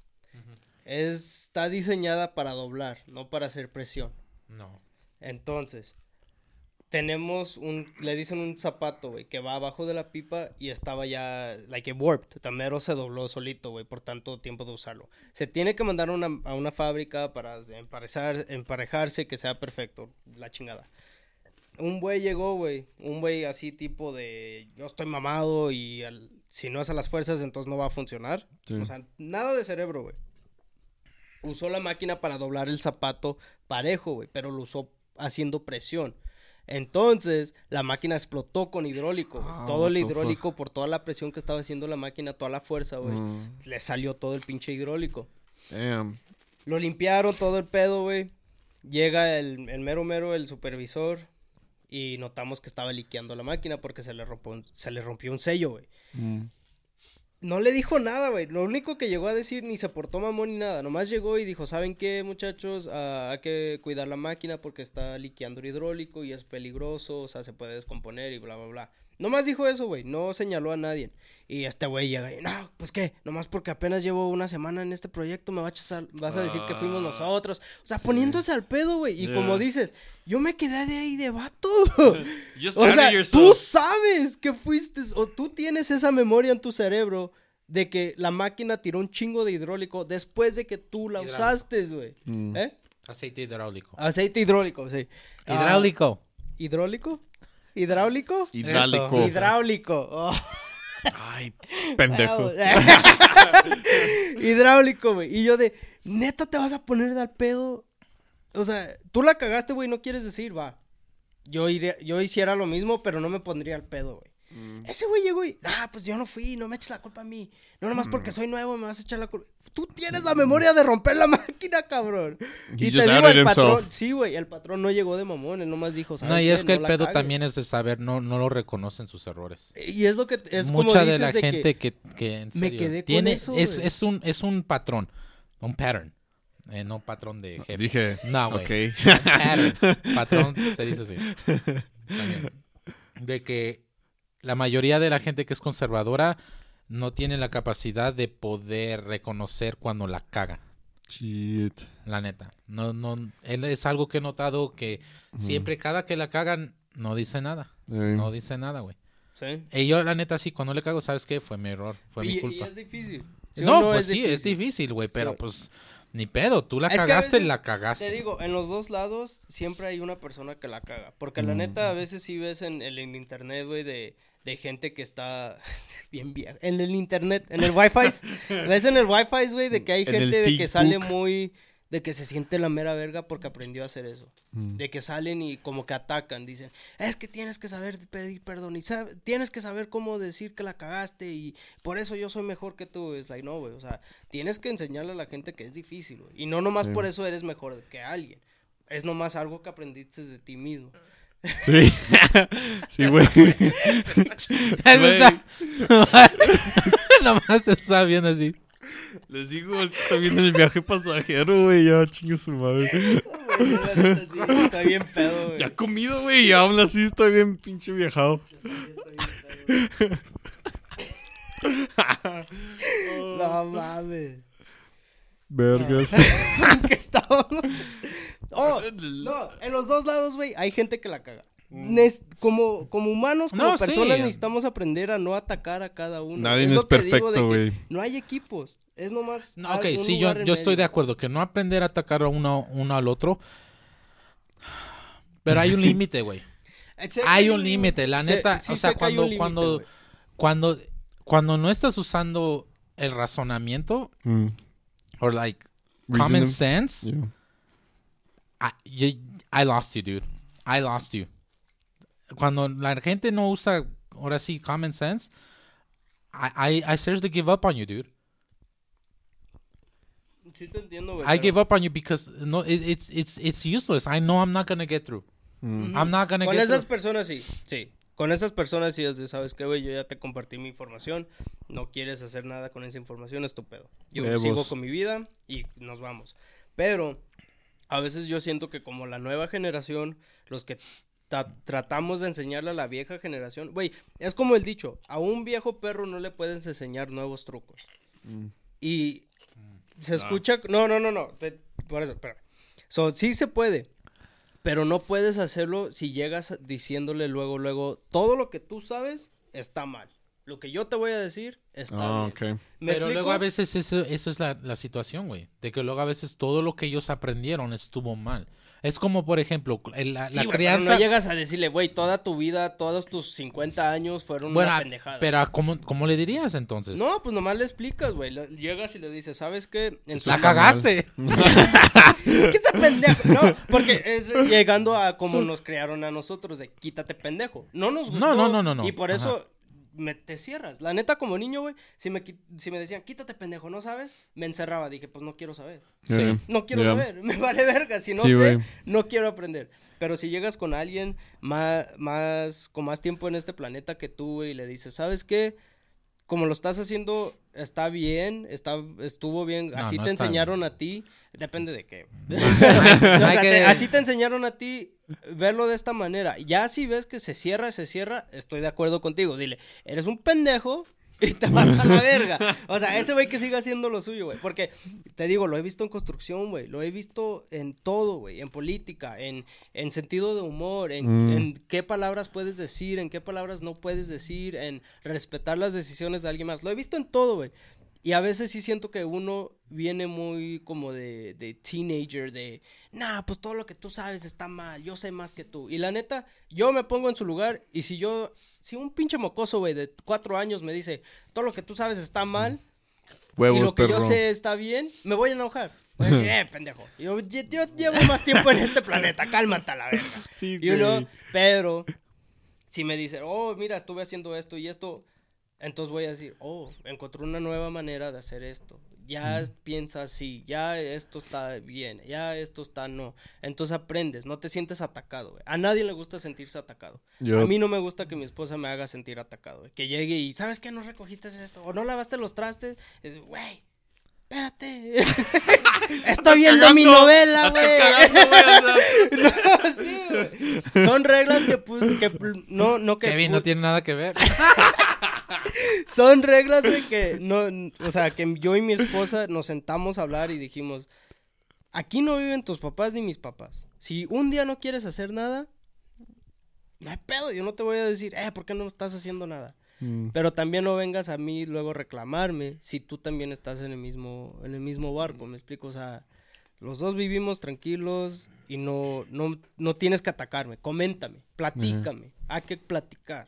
Está diseñada para doblar, no para hacer presión. No. Entonces, tenemos un, le dicen un zapato, güey, que va abajo de la pipa y estaba ya, like, warped. Tamero se dobló solito, güey, por tanto tiempo de usarlo. Se tiene que mandar a una, a una fábrica para emparezar, emparejarse, que sea perfecto, la chingada. Un güey llegó, güey, un güey así tipo de, yo estoy mamado y al- si no es a las fuerzas, entonces no va a funcionar. Sí. O sea, nada de cerebro, güey. Usó la máquina para doblar el zapato parejo, güey, pero lo usó haciendo presión. Entonces, la máquina explotó con hidráulico, güey. Ah, todo el fuck. hidráulico, por toda la presión que estaba haciendo la máquina, toda la fuerza, güey. Mm. Le salió todo el pinche hidráulico. Damn. Lo limpiaron todo el pedo, güey. Llega el, el mero mero, el supervisor. Y notamos que estaba liqueando la máquina porque se le rompió, un- se le rompió un sello, güey. Mm. No le dijo nada, güey. Lo único que llegó a decir ni se portó mamón ni nada. Nomás llegó y dijo, ¿saben qué, muchachos? Ah, hay que cuidar la máquina porque está liqueando el hidráulico y es peligroso, o sea, se puede descomponer y bla, bla, bla. Nomás dijo eso, güey. No señaló a nadie. Y este güey llega y, no, pues qué, nomás porque apenas llevo una semana en este proyecto me va a vas a decir que fuimos Ah, nosotros. O sea, poniéndose al pedo, güey. Y Yeah. como dices, yo me quedé de ahí de vato. O sea, tú sabes que fuiste, o tú tienes esa memoria en tu cerebro de que la máquina tiró un chingo de hidráulico después de que tú la Hidráulico. usaste, güey. Mm. ¿Eh? Aceite hidráulico. Aceite hidráulico, sí. Ah, Hidráulico. ¿Hidráulico? ¿Hidráulico? Hidráulico. Hidráulico. Oh. Ay, pendejo. hidráulico, güey. Y yo de, neta te vas a poner de al pedo. O sea, tú la cagaste, güey, no quieres decir, va. Yo, iría, yo hiciera lo mismo, pero no me pondría al pedo, güey. Mm. Ese güey llegó y, ah, pues yo no fui, no me eches la culpa a mí. No nomás porque soy nuevo me vas a echar la culpa. Tú tienes la memoria de romper la máquina, cabrón. He y te digo, el patrón, himself. sí, güey, el patrón no llegó de mamón, él nomás dijo, ¿sabes No, y qué? es que el pedo cagues". también es de saber, no, no lo reconocen sus errores. Y es lo que, es como Mucha dices de la gente que, que en Me quedé con tiene, eso, es, es un, es un patrón, un pattern, eh, no patrón de jefe. Dije, No, güey. ok. Pattern. Patrón se dice así. También. De que la mayoría de la gente que es conservadora no tiene la capacidad de poder reconocer cuando la cagan. Shit. La neta. No, no, él es algo que he notado que siempre cada que la cagan no dice nada. No dice nada, güey. Sí. Y yo la neta sí, cuando le cago, ¿sabes qué? Fue mi error, fue mi Y, y culpa. es difícil. ¿Sí o no, pues sí, es difícil? güey, pero Sí. pues ni pedo, tú la Es cagaste, la cagaste. Te digo, en los dos lados siempre hay una persona que la caga. Porque la neta, a veces sí ves en, en el internet, güey, de, de gente que está bien vieja. En el internet, en el wifi. ves en el wifi, güey, de que hay gente de que sale muy... De que se siente la mera verga porque aprendió a hacer eso. Mm. De que salen y como que atacan. Dicen, es que tienes que saber pedir perdón. Y sabe- tienes que saber cómo decir que la cagaste. Y por eso yo soy mejor que tú. Es like, no, güey. O sea, tienes que enseñarle a la gente que es difícil, güey. Y no nomás Sí. por eso eres mejor que alguien. Es nomás algo que aprendiste de ti mismo. Sí. sí, güey. Esa- Nomás se está viendo así. Les digo, está bien el viaje pasajero, güey. Ya, chingue su madre. Neta sí, está bien pedo, güey. Ya comido, güey. Y aún así estoy bien pinche viajado. No mames. Vergas. ¿En qué estábamos? Oh, no, en los dos lados, güey, hay gente que la caga. nes- como, como humanos, como No, sí. personas, necesitamos aprender a no atacar a cada uno. Nadie lo es que digo de perfecto, que güey. No hay equipos. Es nomás. No, ok, sí, yo, yo estoy de acuerdo que no aprender a atacar a uno, uno al otro. Pero hay un límite, güey. Que Hay un límite, la sé- neta. sí o sea, que cuando, cuando, cuando, cuando no estás usando el razonamiento, Mm. O like, common Reasoning. sense, Yeah. I, you- I lost you, dude. I lost you. Cuando la gente no usa, ahora sí, common sense, I, I, I seriously give up on you, dude. Sí te entiendo, güey. I pero- give up on you because no, it, it's it's it's useless. I know I'm not gonna get through. Mm. I'm not gonna Con get esas through. personas sí, sí. Con esas personas sí es de, ¿sabes qué, güey? Yo ya te compartí mi información. No quieres hacer nada con esa información, es tu pedo. Yo sigo con mi vida y nos vamos. Pero a veces yo siento que como la nueva generación, los que ta- tratamos de enseñarle a la vieja generación, güey, es como el dicho, a un viejo perro no le puedes enseñar nuevos trucos. Mm. Y se escucha, no, no, no, no, te- por eso, espera. So, sí se puede, pero no puedes hacerlo si llegas diciéndole luego, luego, todo lo que tú sabes está mal. Lo que yo te voy a decir está Ah, bien. ok. ¿Me Pero luego a veces eso, eso es la, la situación, güey. De que luego a veces todo lo que ellos aprendieron estuvo mal. Es como, por ejemplo, la, Sí, la güey, pero crianza... no llegas a decirle, güey, toda tu vida, todos tus 50 años fueron bueno, una pendejada. pero ¿cómo, ¿cómo le dirías entonces? No, pues nomás le explicas, güey. le- Llegas y le dices, ¿sabes qué? En La cagaste. Quítate pendejo. No, porque es llegando a como nos crearon a nosotros de quítate pendejo. No nos gustó. No, no, no, no, no. Y por Ajá. Me, te cierras. La neta, como niño, güey, si me, si me decían quítate pendejo, ¿no sabes? Me encerraba. Dije, pues no quiero saber. Sí. No quiero Yeah. saber. Me vale verga. Si no Sí, sé, no quiero aprender. Pero si llegas con alguien más, más, con más tiempo en este planeta que tú, güey, y le dices, ¿sabes qué? Como lo estás haciendo, está bien, está, estuvo bien, No, así no te enseñaron a ti, depende de qué. O sea, te- así te enseñaron a ti verlo de esta manera. Ya si ves que se cierra, se cierra, estoy de acuerdo contigo. Dile, eres un pendejo y te vas a la verga. O sea, ese güey que siga haciendo lo suyo, güey. Porque, te digo, lo he visto en construcción, güey. Lo he visto en todo, güey. En política, en, en sentido de humor, en, Mm. en qué palabras puedes decir, en qué palabras no puedes decir, en respetar las decisiones de alguien más. Lo he visto en todo, güey. Y a veces sí siento que uno viene muy como de, de teenager, de, nah, pues todo lo que tú sabes está mal, yo sé más que tú. Y la neta, yo me pongo en su lugar y si yo, si un pinche mocoso, güey, de cuatro años me dice, todo lo que tú sabes está mal Huevos, y lo que perro. yo sé está bien, me voy a enojar. Voy a decir, eh, pendejo, yo, yo- yo llevo más tiempo en este planeta, cálmate a la verga. Sí, know, güey. pero si me dice, oh, mira, estuve haciendo esto y esto, entonces voy a decir, oh, encontré una nueva manera de hacer esto. Ya piensa así, ya esto está bien, ya esto está no. Entonces aprendes, no te sientes atacado. güey. A nadie le gusta sentirse atacado. Yo- A mí no me gusta que mi esposa me haga sentir atacado. güey. Que llegue y, ¿sabes qué? No recogiste esto, o no lavaste los trastes. Es, güey, espérate. Estoy viendo mi novela, güey. No, sí, güey. Son reglas que, pues, que no, no que Kevin no tiene nada que ver. Son reglas, güey, que no, o sea, que yo y mi esposa nos sentamos a hablar y dijimos, aquí no viven tus papás ni mis papás. Si un día no quieres hacer nada, no hay pedo, yo no te voy a decir, eh, ¿por qué no estás haciendo nada? Mm. Pero también no vengas a mí luego reclamarme si tú también estás en el mismo, en el mismo barco, me explico, o sea, los dos vivimos tranquilos y no, no, no tienes que atacarme, coméntame, platícame, hay que platicar.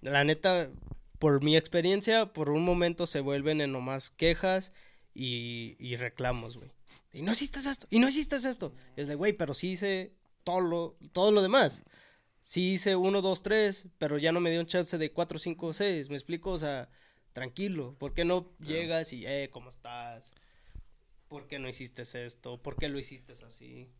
La neta, por mi experiencia, por un momento se vuelven en nomás quejas y, y reclamos, güey. Y no hiciste esto, y no hiciste esto. Es de, güey, pero sí hice todo lo, todo lo demás. Sí hice uno, dos, tres, pero ya no me dio un chance de cuatro, cinco, seis. ¿Me explico? O sea, tranquilo. ¿Por qué no llegas y, eh, ¿cómo estás? ¿Por qué no hiciste esto? ¿Por qué lo hiciste así?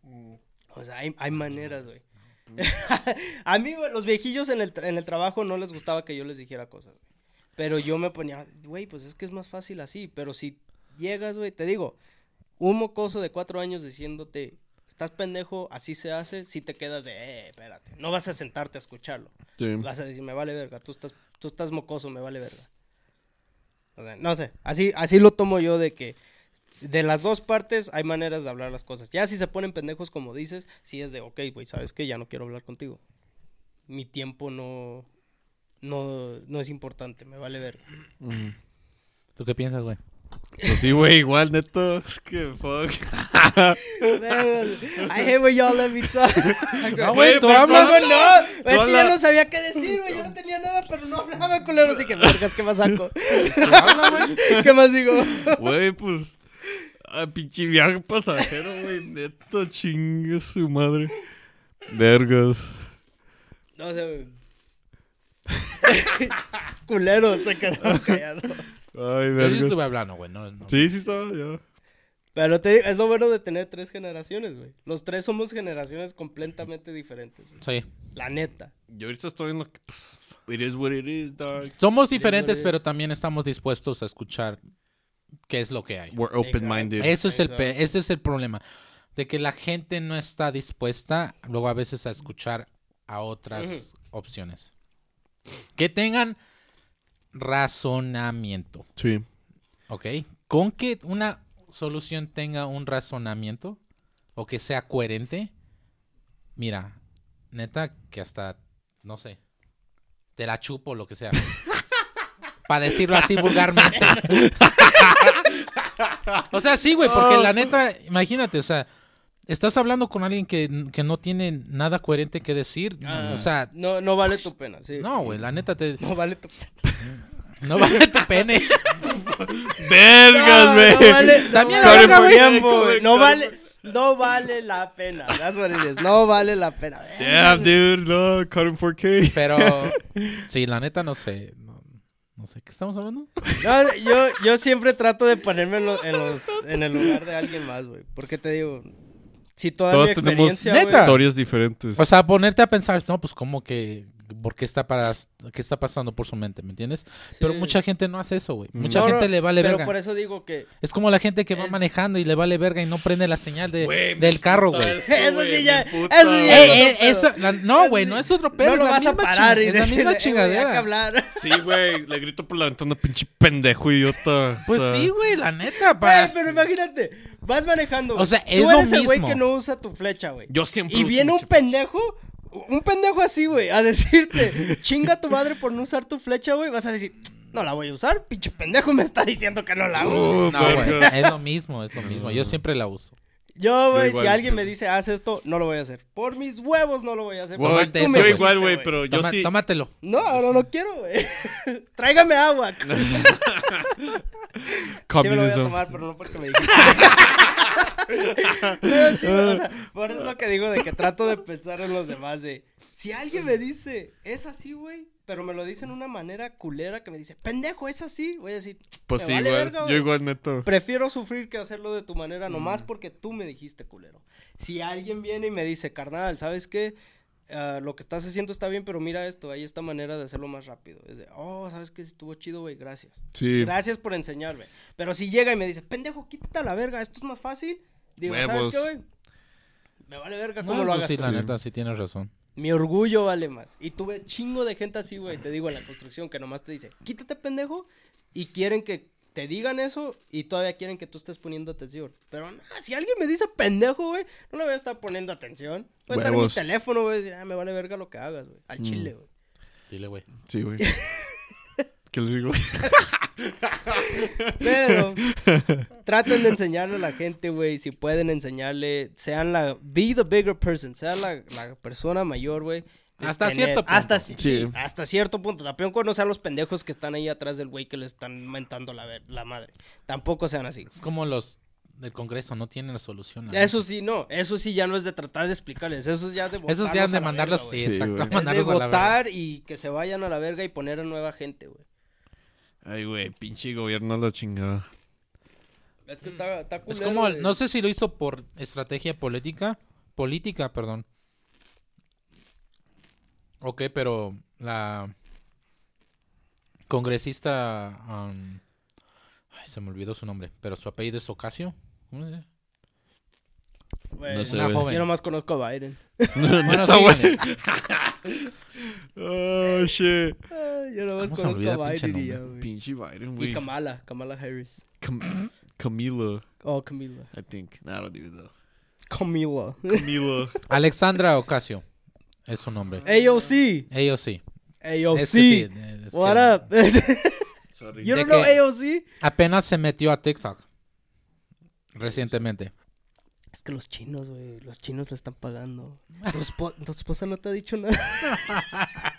O sea, hay, hay maneras, güey. a mí, los viejillos en el, en el trabajo no les gustaba que yo les dijera cosas, güey. Pero yo me ponía, güey, pues es que es más fácil así. Pero si llegas, güey, te digo, un mocoso de cuatro años diciéndote, estás pendejo, así se hace, si te quedas de, eh, espérate. No vas a sentarte a escucharlo. Sí. Vas a decir, me vale verga, tú estás, tú estás mocoso, me vale verga. O sea, no sé, así, así lo tomo yo de que de las dos partes hay maneras de hablar las cosas. Ya si se ponen pendejos como dices, sí es de, ok, güey, ¿sabes qué? Ya no quiero hablar contigo. mi tiempo no, no, no es importante, me vale ver. ¿Tú qué piensas, güey? Pues sí, güey, igual, neto. Es que, fuck. I hate when y'all let me talk. No, güey, tú hablas. ¿Cómo no? Es que ya no sabía qué decir, güey. Yo no tenía nada, pero no hablaba, culero. Así que, vergas, ¿qué más saco? Güey. ¿Qué más digo? Güey, pues. Ah, pinche viaje pasajero, güey. Neto, chingue su madre. Vergas. No sé, güey. Culeros se quedaron callados. Ay, Yo sí vergas. estuve hablando, güey. No, no. Sí, sí estaba, ya. Pero te digo, es lo bueno de tener tres generaciones, güey. Los tres somos generaciones completamente diferentes, güey. Sí. La neta. Yo ahorita estoy en lo que, pues. It is what it is, dog. Somos diferentes, pero también estamos dispuestos a escuchar qué es lo que hay. We're open-minded. Eso es el ese es el problema. De que la gente no está dispuesta luego a veces a escuchar a otras opciones. Que tengan razonamiento. Sí. ¿Ok? Con que una solución tenga un razonamiento o que sea coherente, mira, neta que hasta, no sé, te la chupo lo que sea. Para decirlo así vulgarmente. o sea, sí, güey, porque la neta, imagínate, o sea, estás hablando con alguien que, que no tiene nada coherente que decir. o sea, No, no vale tu pena, sí. no, güey, la neta te... No vale tu No vale tu pene. Vergas, güey. no vale, no También vale la verga, güey. No vale, no vale la pena. That's what it is. No vale la pena. Yeah, dude. No, cut him 4K. Pero, sí, la neta no sé. No, sé, ¿qué estamos hablando? No, yo, yo siempre trato de ponerme en, lo- en los, en el lugar de alguien más, güey. Porque te digo, si toda Todos mi tenemos experiencia, güey, historias diferentes. O sea, ponerte a pensar, no, pues como que, ¿por qué está, para, qué está pasando por su mente? ¿Me entiendes? Pero Sí. mucha gente no hace eso, güey. Mucha No, no, gente le vale pero verga. por eso digo que Es como la gente que va manejando y le vale verga y no prende la señal de, del carro, güey. Eso sí ya- eso sí ya- Eh, eh, eso, la- no, güey, no es otro pedo. no es lo la vas a misma parar y es la decirle, misma "Eh, hay que chingadera. hablar. Sí, güey. Le grito por la ventana, pinche pendejo idiota. O Pues sea, sí, güey, la neta. Para... pero imagínate, vas manejando. O sea, es Tú lo eres el güey que no usa tu flecha, güey. Yo siempre Y viene un pendejo, un pendejo así, güey, a decirte, chinga tu madre por no usar tu flecha, güey. Vas a decir, no la voy a usar, pinche pendejo me está diciendo que no la uso. No, güey, es lo mismo, es lo mismo. Yo siempre la uso. Yo, güey, si alguien sí. me dice, haz esto, no lo voy a hacer. Por mis huevos no lo voy a hacer. Tómate eso, yo igual, güey, pero yo Toma- sí. Tómatelo. No, no, no quiero, güey. Tráigame agua. Sí me lo voy a tomar, pero no porque me dijiste. Pero sí, o sea, por eso es lo que digo de que trato de pensar en los demás de si alguien me dice, es así, güey, pero me lo dice en una manera culera que me dice, pendejo, es así, voy a decir, Pues sí, vale igual. verga, yo igual, neto. Prefiero sufrir que hacerlo de tu manera Mm. nomás porque tú me dijiste culero. Si alguien viene y me dice, carnal, ¿sabes qué? Ah, lo que estás haciendo está bien, pero mira esto, hay esta manera de hacerlo más rápido. Es de, oh, ¿sabes qué? Estuvo chido, güey, gracias. Sí. Gracias por enseñarme. Pero si llega y me dice, pendejo, quítate la verga, esto es más fácil. Digo, ¿sabes qué, güey? Me vale verga cómo No, lo pues hagas sí, tú. la neta, sí tienes razón. Mi orgullo vale más. Y tuve chingo de gente así, güey, te digo, en la construcción, que nomás te dice, quítate, pendejo, y quieren que te digan eso y todavía quieren que tú estés poniendo atención. Pero no, si alguien me dice pendejo, güey, no le voy a estar poniendo atención. Voy a estar en mi teléfono, güey, decir, ah, me vale verga lo que hagas, güey. Al chile, güey. Dile, güey. Sí, güey. ¿Qué les digo? Pero traten de enseñarle a la gente, güey, si pueden enseñarle, sean la, be the bigger person, sean la, la persona mayor, güey. Hasta cierto punto. Hasta, Sí. sí, hasta cierto punto. Tampoco no sean los pendejos que están ahí atrás del güey que le están mentando la, ver- la madre. Tampoco sean así. Es como los del Congreso, no tienen la solución. Eso sí, no. Eso sí ya no es de tratar de explicarles. Eso es ya de votarlos ya de mandarlos, verga, sí, exacto. Es de votar y que se vayan a la verga y poner a nueva gente, güey. Ay, güey, pinche gobierno la chingada. Es que está, está Es culero, como, güey. no sé si lo hizo por estrategia política, política, perdón. Ok, pero la congresista, um, ay, se me olvidó su nombre, pero su apellido es Ocasio. ¿Cómo se dice? Güey, No sé, Una güey. joven. Yo nomás conozco a Biden. Bueno, güey. güey. Oh, shit. Ay, yo nomás ¿Cómo se conozco olvida a pinche Biden y ya, nombre? güey. Pinche Biden, Y güey. Kamala, Kamala Harris. Cam- Camila, Oh, Camila. I think. I don't even know. Camila. Camila. Alexandra Ocasio. Es su nombre. AOC. Ellos sí. AOC. Es que sí, What up? Sorry. you De don't know que- AOC? Apenas se metió a TikTok. Recientemente. Es que los chinos, güey, los chinos le están pagando. ¿Tu, espo- tu esposa no te ha dicho nada?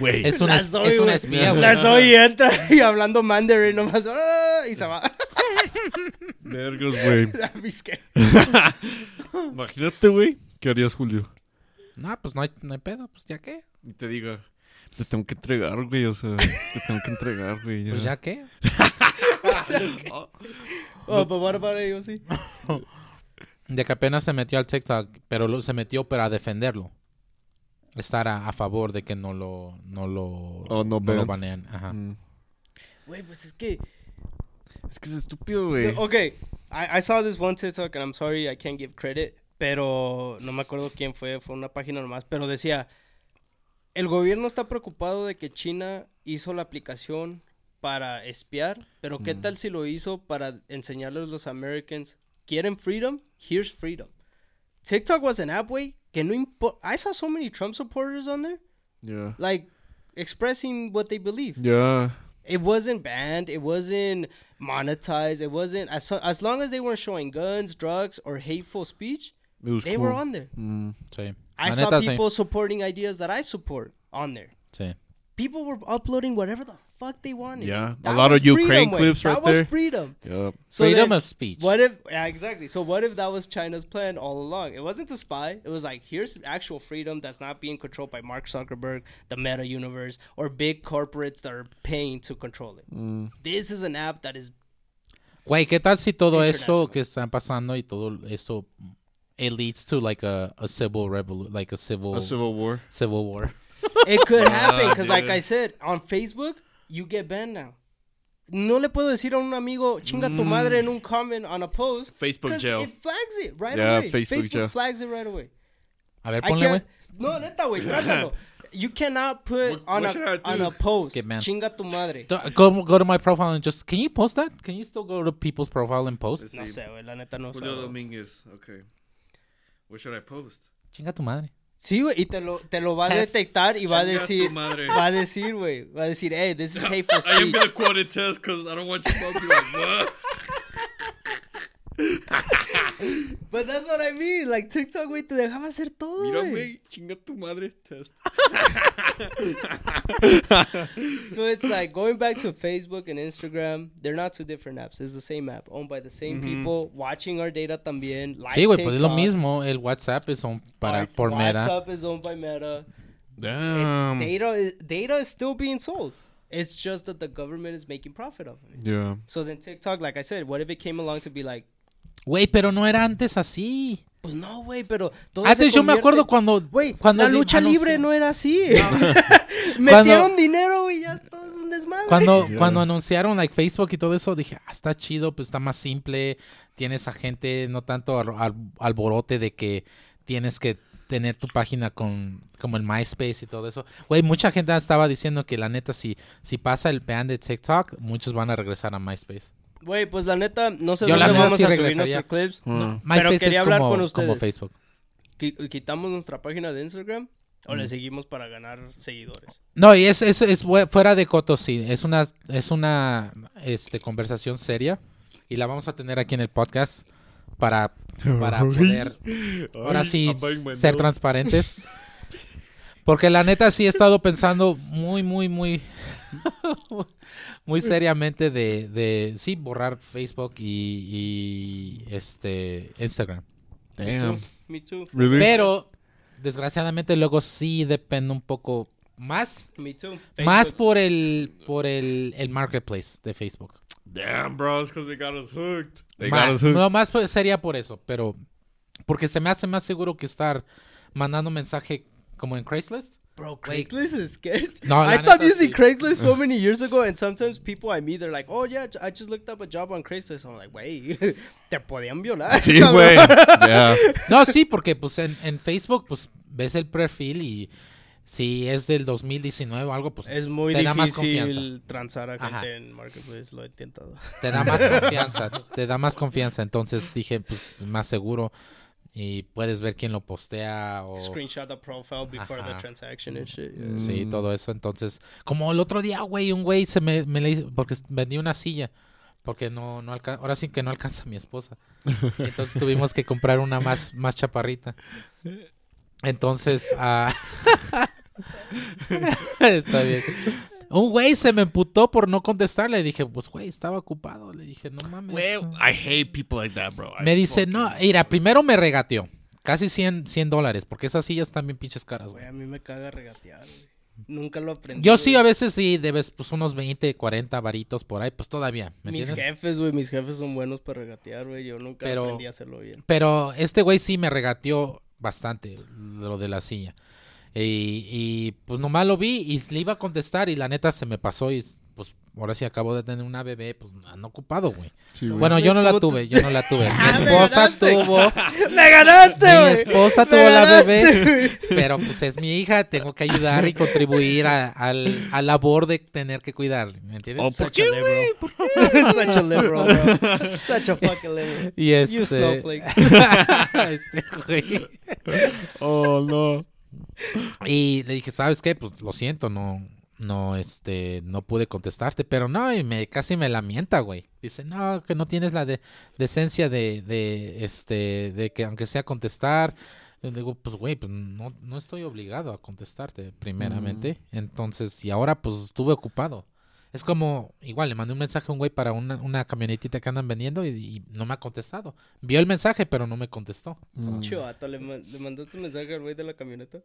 Güey. Es una, La es- una güey. espía, güey. La Zoe entra y hablando mandarin nomás ¡ah! y se va. Vergas, güey. Imagínate, güey. ¿Qué harías, Julio? No, pues no hay, no hay pedo. Pues ya qué. Y te diga, te tengo que entregar, güey. O sea, te tengo que entregar, güey. Pues ya qué. Oh? De que apenas se metió al TikTok, pero lo- se metió para defenderlo. Estar a, a favor de que no lo, no lo, Oh, no no lo banean. Ajá. Mm. Pues es que... Es que es estúpido, güey. Okay, I, I saw this one TikTok and I'm sorry I can't give credit, pero no me acuerdo quién fue, fue una página nomás, pero decía, el gobierno está preocupado de que China hizo la aplicación para espiar, pero ¿qué tal si lo hizo para enseñarles a los Americans, quieren freedom? Here's freedom. TikTok was an app, way que no importa. I saw so many Trump supporters on there, Yeah. like, expressing what they believe. Yeah. It wasn't banned. It wasn't monetized. It wasn't as as long as they weren't showing guns, drugs, or hateful speech. It was They cool. were on there. Mm. Sí. I La saw neta, sí. people supporting ideas that I support on there. Sí. People were uploading whatever the fuck they wanted. Yeah, a lot of Ukraine freedom, güey. clips that right was there. freedom. Yup. So Freedom then, of speech. What if yeah, exactly? So what if that was China's plan all along? It wasn't to spy. It was like here's actual freedom that's not being controlled by Mark Zuckerberg, the Meta universe, or big corporates that are paying to control it. Mm. This is an app that is Güey, ¿qué tal si todo eso que está pasando y todo eso it leads to like a, a civil revolu like a civil A civil war. civil war? It could happen because, like. I said, on Facebook you get banned now. No le puedo decir a un amigo chinga tu mm. madre en un comment on a post. Facebook 'cause jail. It flags it right Yeah, away. Facebook jail. flags it right away. A ver, I ponle, güey. can't. No, neta, güey, trátalo. You cannot put What- on what should I a do? on a post Get banned. chinga tu madre. Do- Go, go to my profile and just can you post that? Can you still go to people's profile and post? No sé, güey, la neta no sé. Julio Dominguez. Okay. What should I post? Chinga tu madre. Sí, güey, y te lo, te lo va a detectar y va a decir, va a decir, güey, va a decir, hey, this is hateful I am speech. gonna quote it test because I don't want you to be like, what? But that's what I mean, like TikTok, güey, te dejaba hacer todo, Mira, güey. güey, chinga tu madre test. So it's like going back to Facebook and Instagram, they're not two different apps. It's the same app, owned by the same people, watching our data también. Like Sí, güey, pues es lo mismo. El WhatsApp es un para Our por Meta. WhatsApp is owned by Meta. Damn. It's data. Is, data is still being sold. It's just that the government is making profit off of it. Yeah. So then TikTok, like I said, what if it came along to be like, Güey, pero no era antes así. pues no, güey, pero todo Antes se yo me acuerdo cuando Güey, cuando la lucha anunció- libre no era así. Metieron dinero, güey, ya todo es un desmadre. Cuando, Yeah. cuando anunciaron like Facebook y todo eso, dije, ah, está chido, pues está más simple. Tienes a gente, no tanto al, al- alborote de que tienes que tener tu página con como el MySpace y todo eso. Güey, mucha gente estaba diciendo que la neta, si, si pasa el ban de TikTok, muchos van a regresar a MySpace. Güey, pues la neta, no sé Yo la dónde neta vamos sí a subir nuestros clips. Mm. MySpace quería es hablar como, con como ustedes. Facebook. Qui- Quitamos nuestra página de Instagram o le seguimos para ganar seguidores. No, y es, es, es fue- fuera de coto, sí. Es una, es una este, conversación seria y la vamos a tener aquí en el podcast para, para poder ahora sí ser transparentes. Porque la neta sí he estado pensando muy, muy, muy, muy seriamente de, de sí borrar Facebook y, y, este Instagram. Damn. Me too. Really? Pero desgraciadamente luego sí depende un poco más Me too. más por el por el, el marketplace de Facebook. Damn, bro. It's because they got us hooked. They Ma- got us hooked. no, más sería por eso, pero porque se me hace más seguro que estar mandando mensaje como en Craigslist. Bro, Wait. Craigslist is sketch. No, I stopped using sí. Craigslist so many years ago, and sometimes people I meet, they're like, "Oh yeah, I just looked up a job on Craigslist." I'm like, "Wait, te podían violar." Sí, cabrón." güey. Yeah. No, sí, porque pues en, en Facebook pues ves el perfil y si es del 2019 o algo, pues Es muy te da más confianza. difícil transar a gente Ajá. en Marketplace, lo he intentado. Te da más confianza, te da más confianza. Entonces dije, pues más seguro. Y puedes ver quién lo postea o Screenshot the profile before the transaction and shit. yeah. sí, Mm. todo eso. Entonces, como el otro día, güey, un güey se me, me le hizo- porque vendí una silla. Porque no, no alcanza, ahora sí que no alcanza mi esposa. Entonces tuvimos que comprar una más, más chaparrita. Entonces, ah, está bien. Un güey se me emputó por no contestarle. Dije, pues güey, estaba ocupado. Le dije, no mames. Güey, I hate people like that, bro. I Me dice, no, mira, primero me regateó. Casi 100, 100 dólares, porque esas sillas están bien pinches caras, güey. A mí me caga regatear, güey. Nunca lo aprendí. Yo sí, a veces sí, debes pues unos 20, 40 varitos por ahí, pues todavía, ¿me Mis entiendes? jefes, güey, mis jefes son buenos para regatear, güey. Yo nunca Pero- aprendí a hacerlo bien. Pero este güey sí me regateó bastante lo de la silla. Y, y, pues nomás lo vi y le iba a contestar y la neta se me pasó y pues ahora sí acabo de tener una bebé, pues ando ocupado, güey. Sí, güey. Bueno, yo no la ¿Cómo tú- tuve, yo no la tuve. Mi Ah, me esposa tuvo, ¡Me ganaste, mi güey! esposa ¡Me tuvo la bebé. güey! Pero pues es mi hija, tengo que ayudar y contribuir a, al, a labor de tener que cuidar, ¿me entiendes? Oh, ¿por Such a liberal. Such a liberal, bro. Such a fucking liberal. y You este... snowflake. este güey. Oh, no. Y le dije, ¿sabes qué? Pues lo siento, no, no, este, no pude contestarte, pero no, y me casi me lamenta, güey. Dice, no, que no tienes la de, decencia de, de, este, de que aunque sea contestar. Le digo, pues, güey, pues no, no estoy obligado a contestarte, primeramente. Entonces, y ahora, pues, estuve ocupado. Es como, igual, le mandé un mensaje a un güey para una, una camionetita que andan vendiendo y, y no me ha contestado. Vio el mensaje, pero no me contestó. O sea, Mm. Chivato, ¿le, ma- ¿le mandaste un mensaje al güey de la camioneta?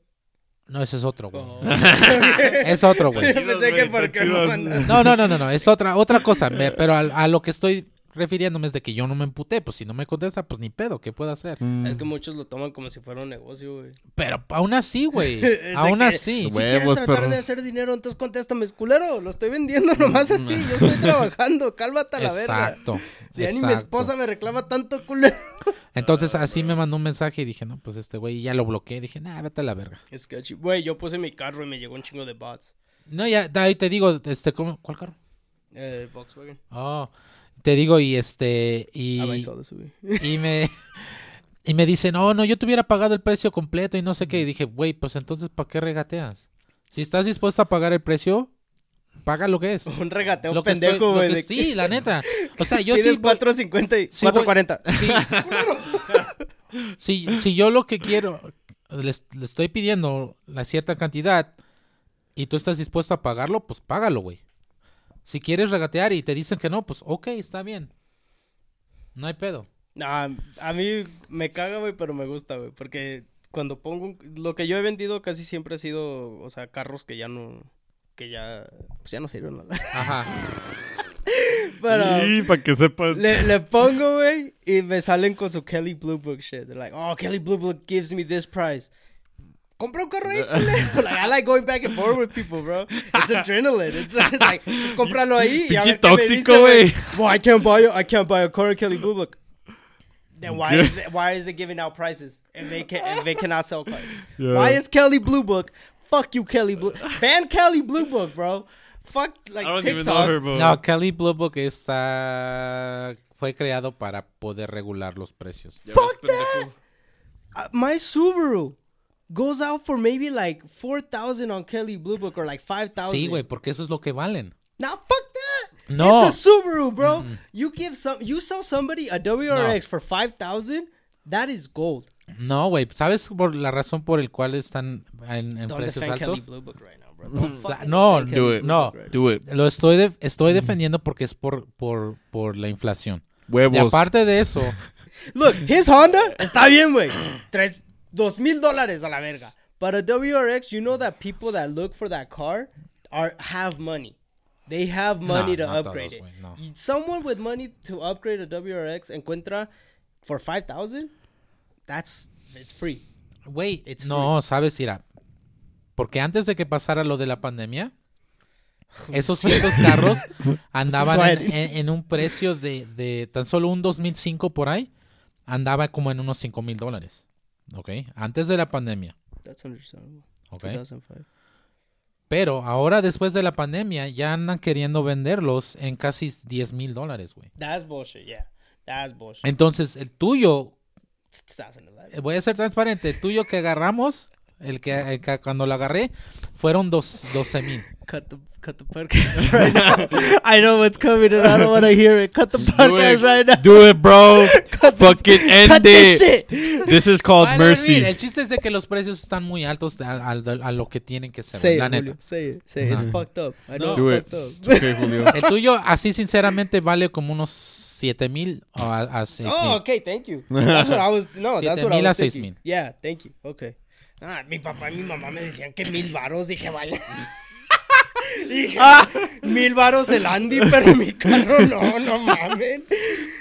No, ese es otro, güey. Oh. Es otro, güey. Yo pensé que güey, por están qué no. No, no, no, no, es otra, otra cosa, me- pero al- a, lo que estoy refiriéndome es de que yo no me emputé, pues si no me contesta, pues ni pedo, ¿qué puedo hacer? Mm. Es que muchos lo toman como si fuera un negocio, güey. Pero aún así, güey, aún que- así. Si Güey. quieres Huevos, tratar perro. de hacer dinero, entonces contéstame, es culero. Lo estoy vendiendo nomás así. Yo estoy trabajando. Cálmate a la verga. Exacto. Ya ni mi esposa me reclama tanto culero. Entonces así me mandó un mensaje y dije, no, pues este güey ya lo bloqueé. Dije, nah, vete a la verga. Es que, güey, yo puse mi carro y me llegó un chingo de bots. No, ya, ahí te digo, este, ¿cómo? ¿cuál carro? Eh, Volkswagen. Oh, te digo y este, y... Ah. Y me, y me dice, no, no, yo te hubiera pagado el precio completo y no sé qué. Y dije, güey, pues entonces, ¿para qué regateas? Si estás dispuesto a pagar el precio, paga lo que es. Un regateo Lo pendejo, güey. que- sí, la neta. O sea, yo sí. Pides voy- 4.50 y Sí, voy- 4.40. sí, si, si yo lo que quiero, le, le estoy pidiendo la cierta cantidad y tú estás dispuesto a pagarlo, pues págalo, güey. Si quieres regatear y te dicen que no, pues ok, está bien. No hay pedo. Nah, a mí me caga, güey, pero me gusta, güey. Porque cuando pongo... un- Lo que yo he vendido casi siempre ha sido, o sea, carros que ya no... Que ya... Pues ya no sirven nada. Ajá. Pero... Sí, para que sepas. Le, le pongo, güey, y me salen con su Kelly Blue Book shit. They're like, oh, Kelly Blue Book gives me this price. Compra un carro ahí. Like, I like going back and forth with people, bro. It's adrenaline. It's, it's like, pues cómpralo ahí. y a Pinche ver tóxico, dice, güey. Well, I can't buy a, I can't buy a car in Kelly Blue Book. Then why is it, why is it giving out prices if they can if they cannot sell cars? Yeah. Why is Kelly Blue Book? Fuck you, Kelly Blue. Ban Kelly Blue Book, bro. Fuck like I don't even TikTok. know her, bro. No, Kelly Blue Book está... fue creado para poder regular los precios. Fuck ves, pendejo. uh, my Subaru goes out for maybe like four thousand on Kelly Blue Book or like five thousand. Sí, güey, porque eso es lo que valen. Now fuck that. No. it's a Subaru, bro. You give some, you sell somebody a WRX for five thousand. That is gold. No, güey, ¿sabes por la razón por el cual están en, en Don't precios defend Kelly altos? Blue Book right now, bro. O sea, mm, no, do it. No. Right. Do it. Lo estoy de- estoy mm. defendiendo porque es por por por la inflación. Huevos. Y aparte de eso, Look, his Honda está bien, güey. Tres, dos mil dólares a la verga. But a WRX, you know that people that look for that car are have money. They have money No, to upgrade todos, it. no. Someone with money to upgrade a WRX encuentra for 5000 That's it's free. güey, It's no, sabes, Ira, porque antes de que pasara lo de la pandemia, esos ciertos carros andaban en, Sweating. en- en un precio de, de tan solo un 2005 por ahí, andaba como en unos 5 mil dólares, ¿ok? Antes de la pandemia, That's understandable. ¿ok? 2005. Pero ahora después de la pandemia ya andan queriendo venderlos en casi 10 mil dólares, güey. That's bullshit, yeah. That's bullshit. Entonces, el tuyo, 2011. Voy a ser transparente. El tuyo que agarramos, el que, el que cuando lo agarré, fueron dos, 12 mil. Cut the, cut the podcast right now. I know what's coming and I don't want to hear it. Cut the podcast right now. Do it, bro. Cut the- Fucking end cut this it. shit. This is called mercy. el chiste es de que los precios están muy altos a, a- a lo que tienen que ser. Say la it, neta. Julio. Say it. Say it. It's fucked up. I know No. Do it's it. fucked up. It's okay, Julio. El tuyo, así sinceramente, vale como unos 7 mil a, a 6 Oh, mil. okay, thank you. That's what I was. No, that's what I mil a was seis thinking. mil. Yeah, thank you. Okay. Ah, mi papá y mi mamá me decían que mil varos. Dije, vaya. Dije, mil varos el Andy, pero mi carro no, no mames.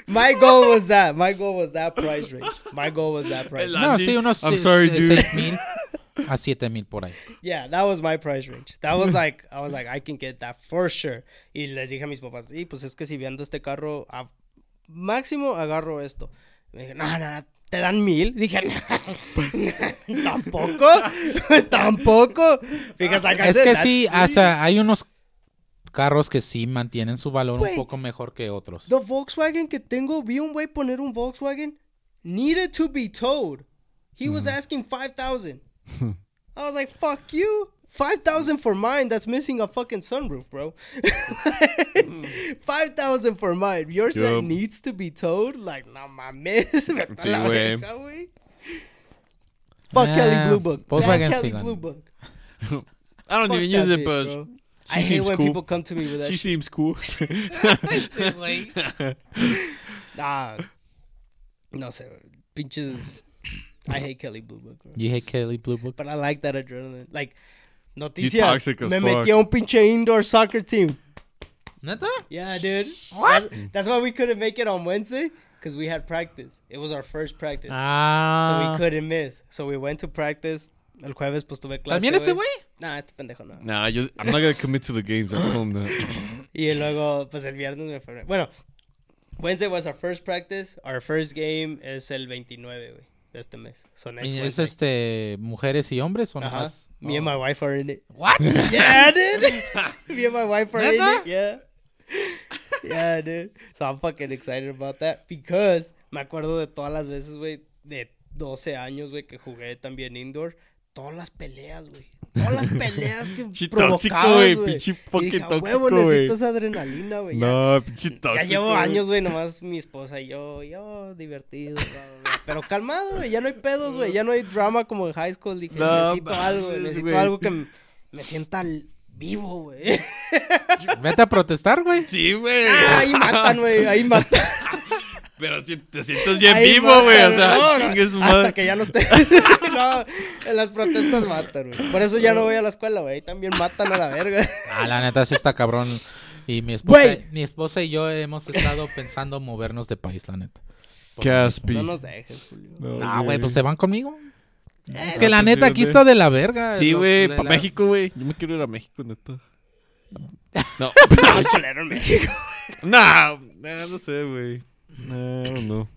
My goal was that. My goal was that price range. My goal was that price. Range. No, sí, unos I'm sorry, dude. 6 mil a 7 mil por ahí. Yeah, that was my price range. That was like, I was like, I can get that for sure. Y les dije a mis papás, y pues es que si viendo este carro, a máximo agarro esto. Me dije, no, no, te dan mil. Dije, "No, tampoco, tampoco. Like I Es que sí, o sea, hay unos carros que sí mantienen su valor un poco mejor que otros. The Volkswagen que tengo, vi un güey poner un Volkswagen, needed to be towed. He was asking 5,000. I was like, fuck you. 5,000 for mine that's missing a fucking sunroof, bro. 5,000 for mine. Yours that needs to be towed? Like, no mames. Vete a Sí, güey. Fuck Nah, Kelly Blue Book. Volkswagen Ban Kelly la Blue neta. Book. I don't Fuck even use it, but bro. she I hate seems when cool. people come to me with that she shit. seems cool. Nah. No sé, güey. pinches. I hate Kelly Blue Book. bro. You hate Kelly Blue Book? But I like that adrenaline. Like, noticias. toxic as me fuck. metí a un pinche indoor soccer team. ¿Neta? Yeah, dude. What? That- that's why we couldn't make it on Wednesday because we had practice. It was our first practice. so Ah. we couldn't miss. So we went to practice. El jueves, pues tuve clase. ¿También este güey? Nah, este pendejo no. nah, you, I'm not gonna commit to the games. I told him that. Y luego, pues el viernes me fue. Bueno, Wednesday was our first practice. Our first game es el 29, güey, de este mes. So next ¿Y ¿Es Wednesday. este mujeres y hombres o Ajá. nomás? Me and Oh. my wife are in it. What? Yeah, dude. Me and my wife are in it. Yeah. Yeah, dude. So I'm fucking excited about that because me acuerdo de todas las veces, güey, de 12 años, güey, que jugué también indoor. Todas las peleas, güey. Todas las peleas que Pinche tóxico, provocabas, güey. Pinche fucking dije, "A tóxico, huevo, necesito esa adrenalina, güey. No, pinche tóxico. ya llevo años, güey, nomás mi esposa y yo, yo, divertido, bla, bla, bla. Pero calmado, güey, ya no hay pedos, güey, ya no hay drama como en high school. Dije, No necesito algo, güey, necesito güey. algo que m- me sienta vivo, güey. Vete a protestar, güey. Sí, güey. Ah, ahí matan, güey, ahí matan. Pero si te sientes bien Ahí vivo, güey. O sea, no, no, Hasta que ya no esté. no, en las protestas matan, güey. Por eso ya no voy a la escuela, güey, ahí también matan a la verga. Ah, la neta sí está cabrón. Y mi esposa, mi esposa y yo hemos estado pensando movernos de país, la neta. Qué aspi. No nos dejes, Julio. No, güey, pues se van conmigo. Es Ah, que la pues, neta aquí está de la verga. Sí, güey, para la- México, güey. Yo me quiero ir a México, neta. No, nah, nah, no sé, güey. I don't know.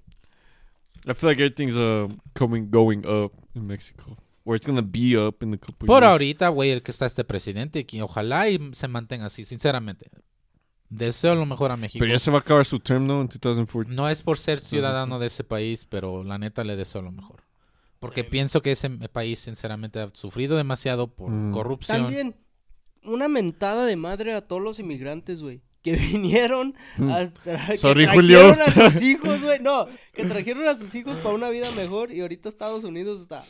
I feel like everything's uh, coming, going up in Mexico. Or it's gonna be up in a couple Por years. ahorita, güey, el que está este presidente, que ojalá y se mantenga así, sinceramente. Deseo lo mejor a México. Pero ya se va a acabar su term, ¿no? En 2014. No es por ser ciudadano de ese país, pero la neta le deseo lo mejor. Porque pienso que ese país, sinceramente, ha sufrido demasiado por Mm. corrupción. También, una mentada de madre a todos los inmigrantes, güey. Que vinieron a, tra- que Sorry, trajeron Julio. a sus hijos, güey. No, que trajeron a sus hijos para una vida mejor y ahorita Estados Unidos está.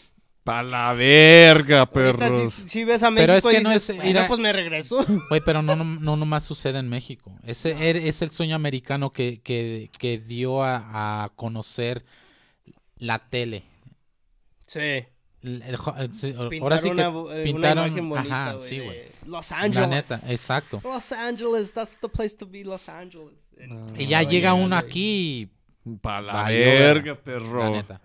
Pa' la verga, perros. si, si ves a México Pero es que y no dices, es- "Bueno, mira- pues me regreso. Güey, pero no, no, no nomás sucede en México. Ese er- es el sueño americano que, que, que dio a, a conocer la tele. Sí. El- el el- sí, ahora sí que una, eh, una pintaron, imagen bonita, ajá, güey, sí, güey. Los La Angeles. neta, exacto. Los Angeles, that's the place to be, Los Angeles. Y ya no, llega ya, uno aquí, Pa' la verga, la perro. neta.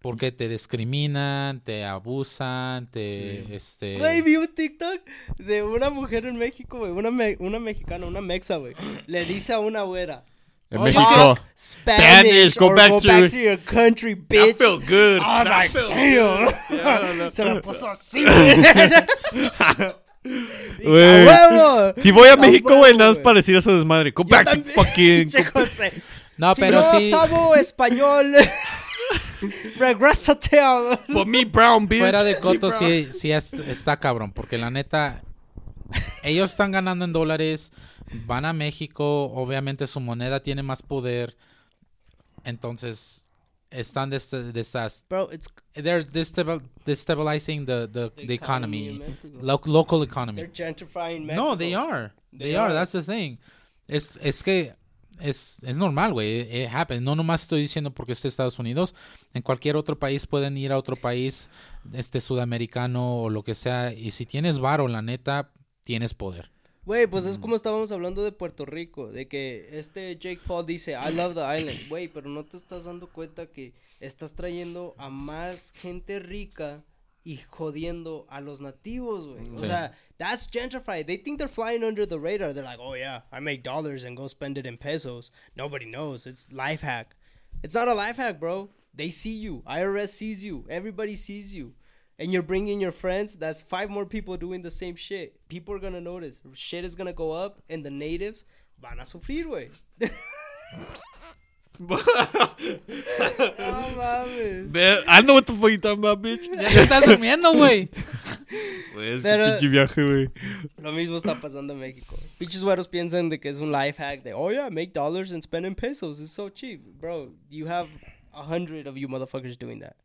Porque te discriminan, te abusan, te... Este... Güey, vi un TikTok de una mujer en México, güey. Una, me- una mexicana, una mexa, güey. Le dice a una güera. En Oye, México. Spanish, Spanish, go or back go to back your- to your country, That bitch. felt good. I was That like, damn. no. Se me puso así. Si voy a México, güey, nada más para decir eso desmadre. Go Yo back to fucking. Che José. No, Si pero no sí... sabo español. Regrésate a... Me brown, bitch. Fuera de coto, sí, sí es- está cabrón. Porque la neta, ellos están ganando en dólares. Van a México. Obviamente su moneda tiene más poder. Entonces, están des- desas- Bro, it's they're destabil- destabilizing the, the, the economy. Mexico. Lo- local economy. They're gentrifying Mexico. No, they are. They, They are. are. That's the thing. Es, es que es, es normal, güey. It, it happens. No nomás estoy diciendo porque es Estados Unidos. En cualquier otro país pueden ir a otro país, este sudamericano o lo que sea. Y si tienes varo, la neta, tienes poder. Güey, pues Mm. es como estábamos hablando de Puerto Rico, de que este Jake Paul dice, I love the island. Güey, pero no te estás dando cuenta que estás trayendo a más gente rica y jodiendo a los nativos, güey. O sea, that's gentrified. They think they're flying under the radar. They're like, oh yeah, I make dollars and go spend it in pesos. Nobody knows. It's life hack. It's not a life hack, bro. They see you. IRS sees you. Everybody sees you. And you're bringing your friends. That's five more people doing the same shit. People are gonna notice. Shit is gonna go up, and the natives van a sufrir, güey. no mames. Man, I know what the fuck you talking about, bitch. Ya te estás durmiendo, güey. Güey, es Pero- pinche viaje, güey. Lo mismo está pasando en México. Pinches güeros piensan de que es un life hack de, oh yeah, make dollars and spend in pesos. It's so cheap. Bro, you have a hundred of you motherfuckers doing that.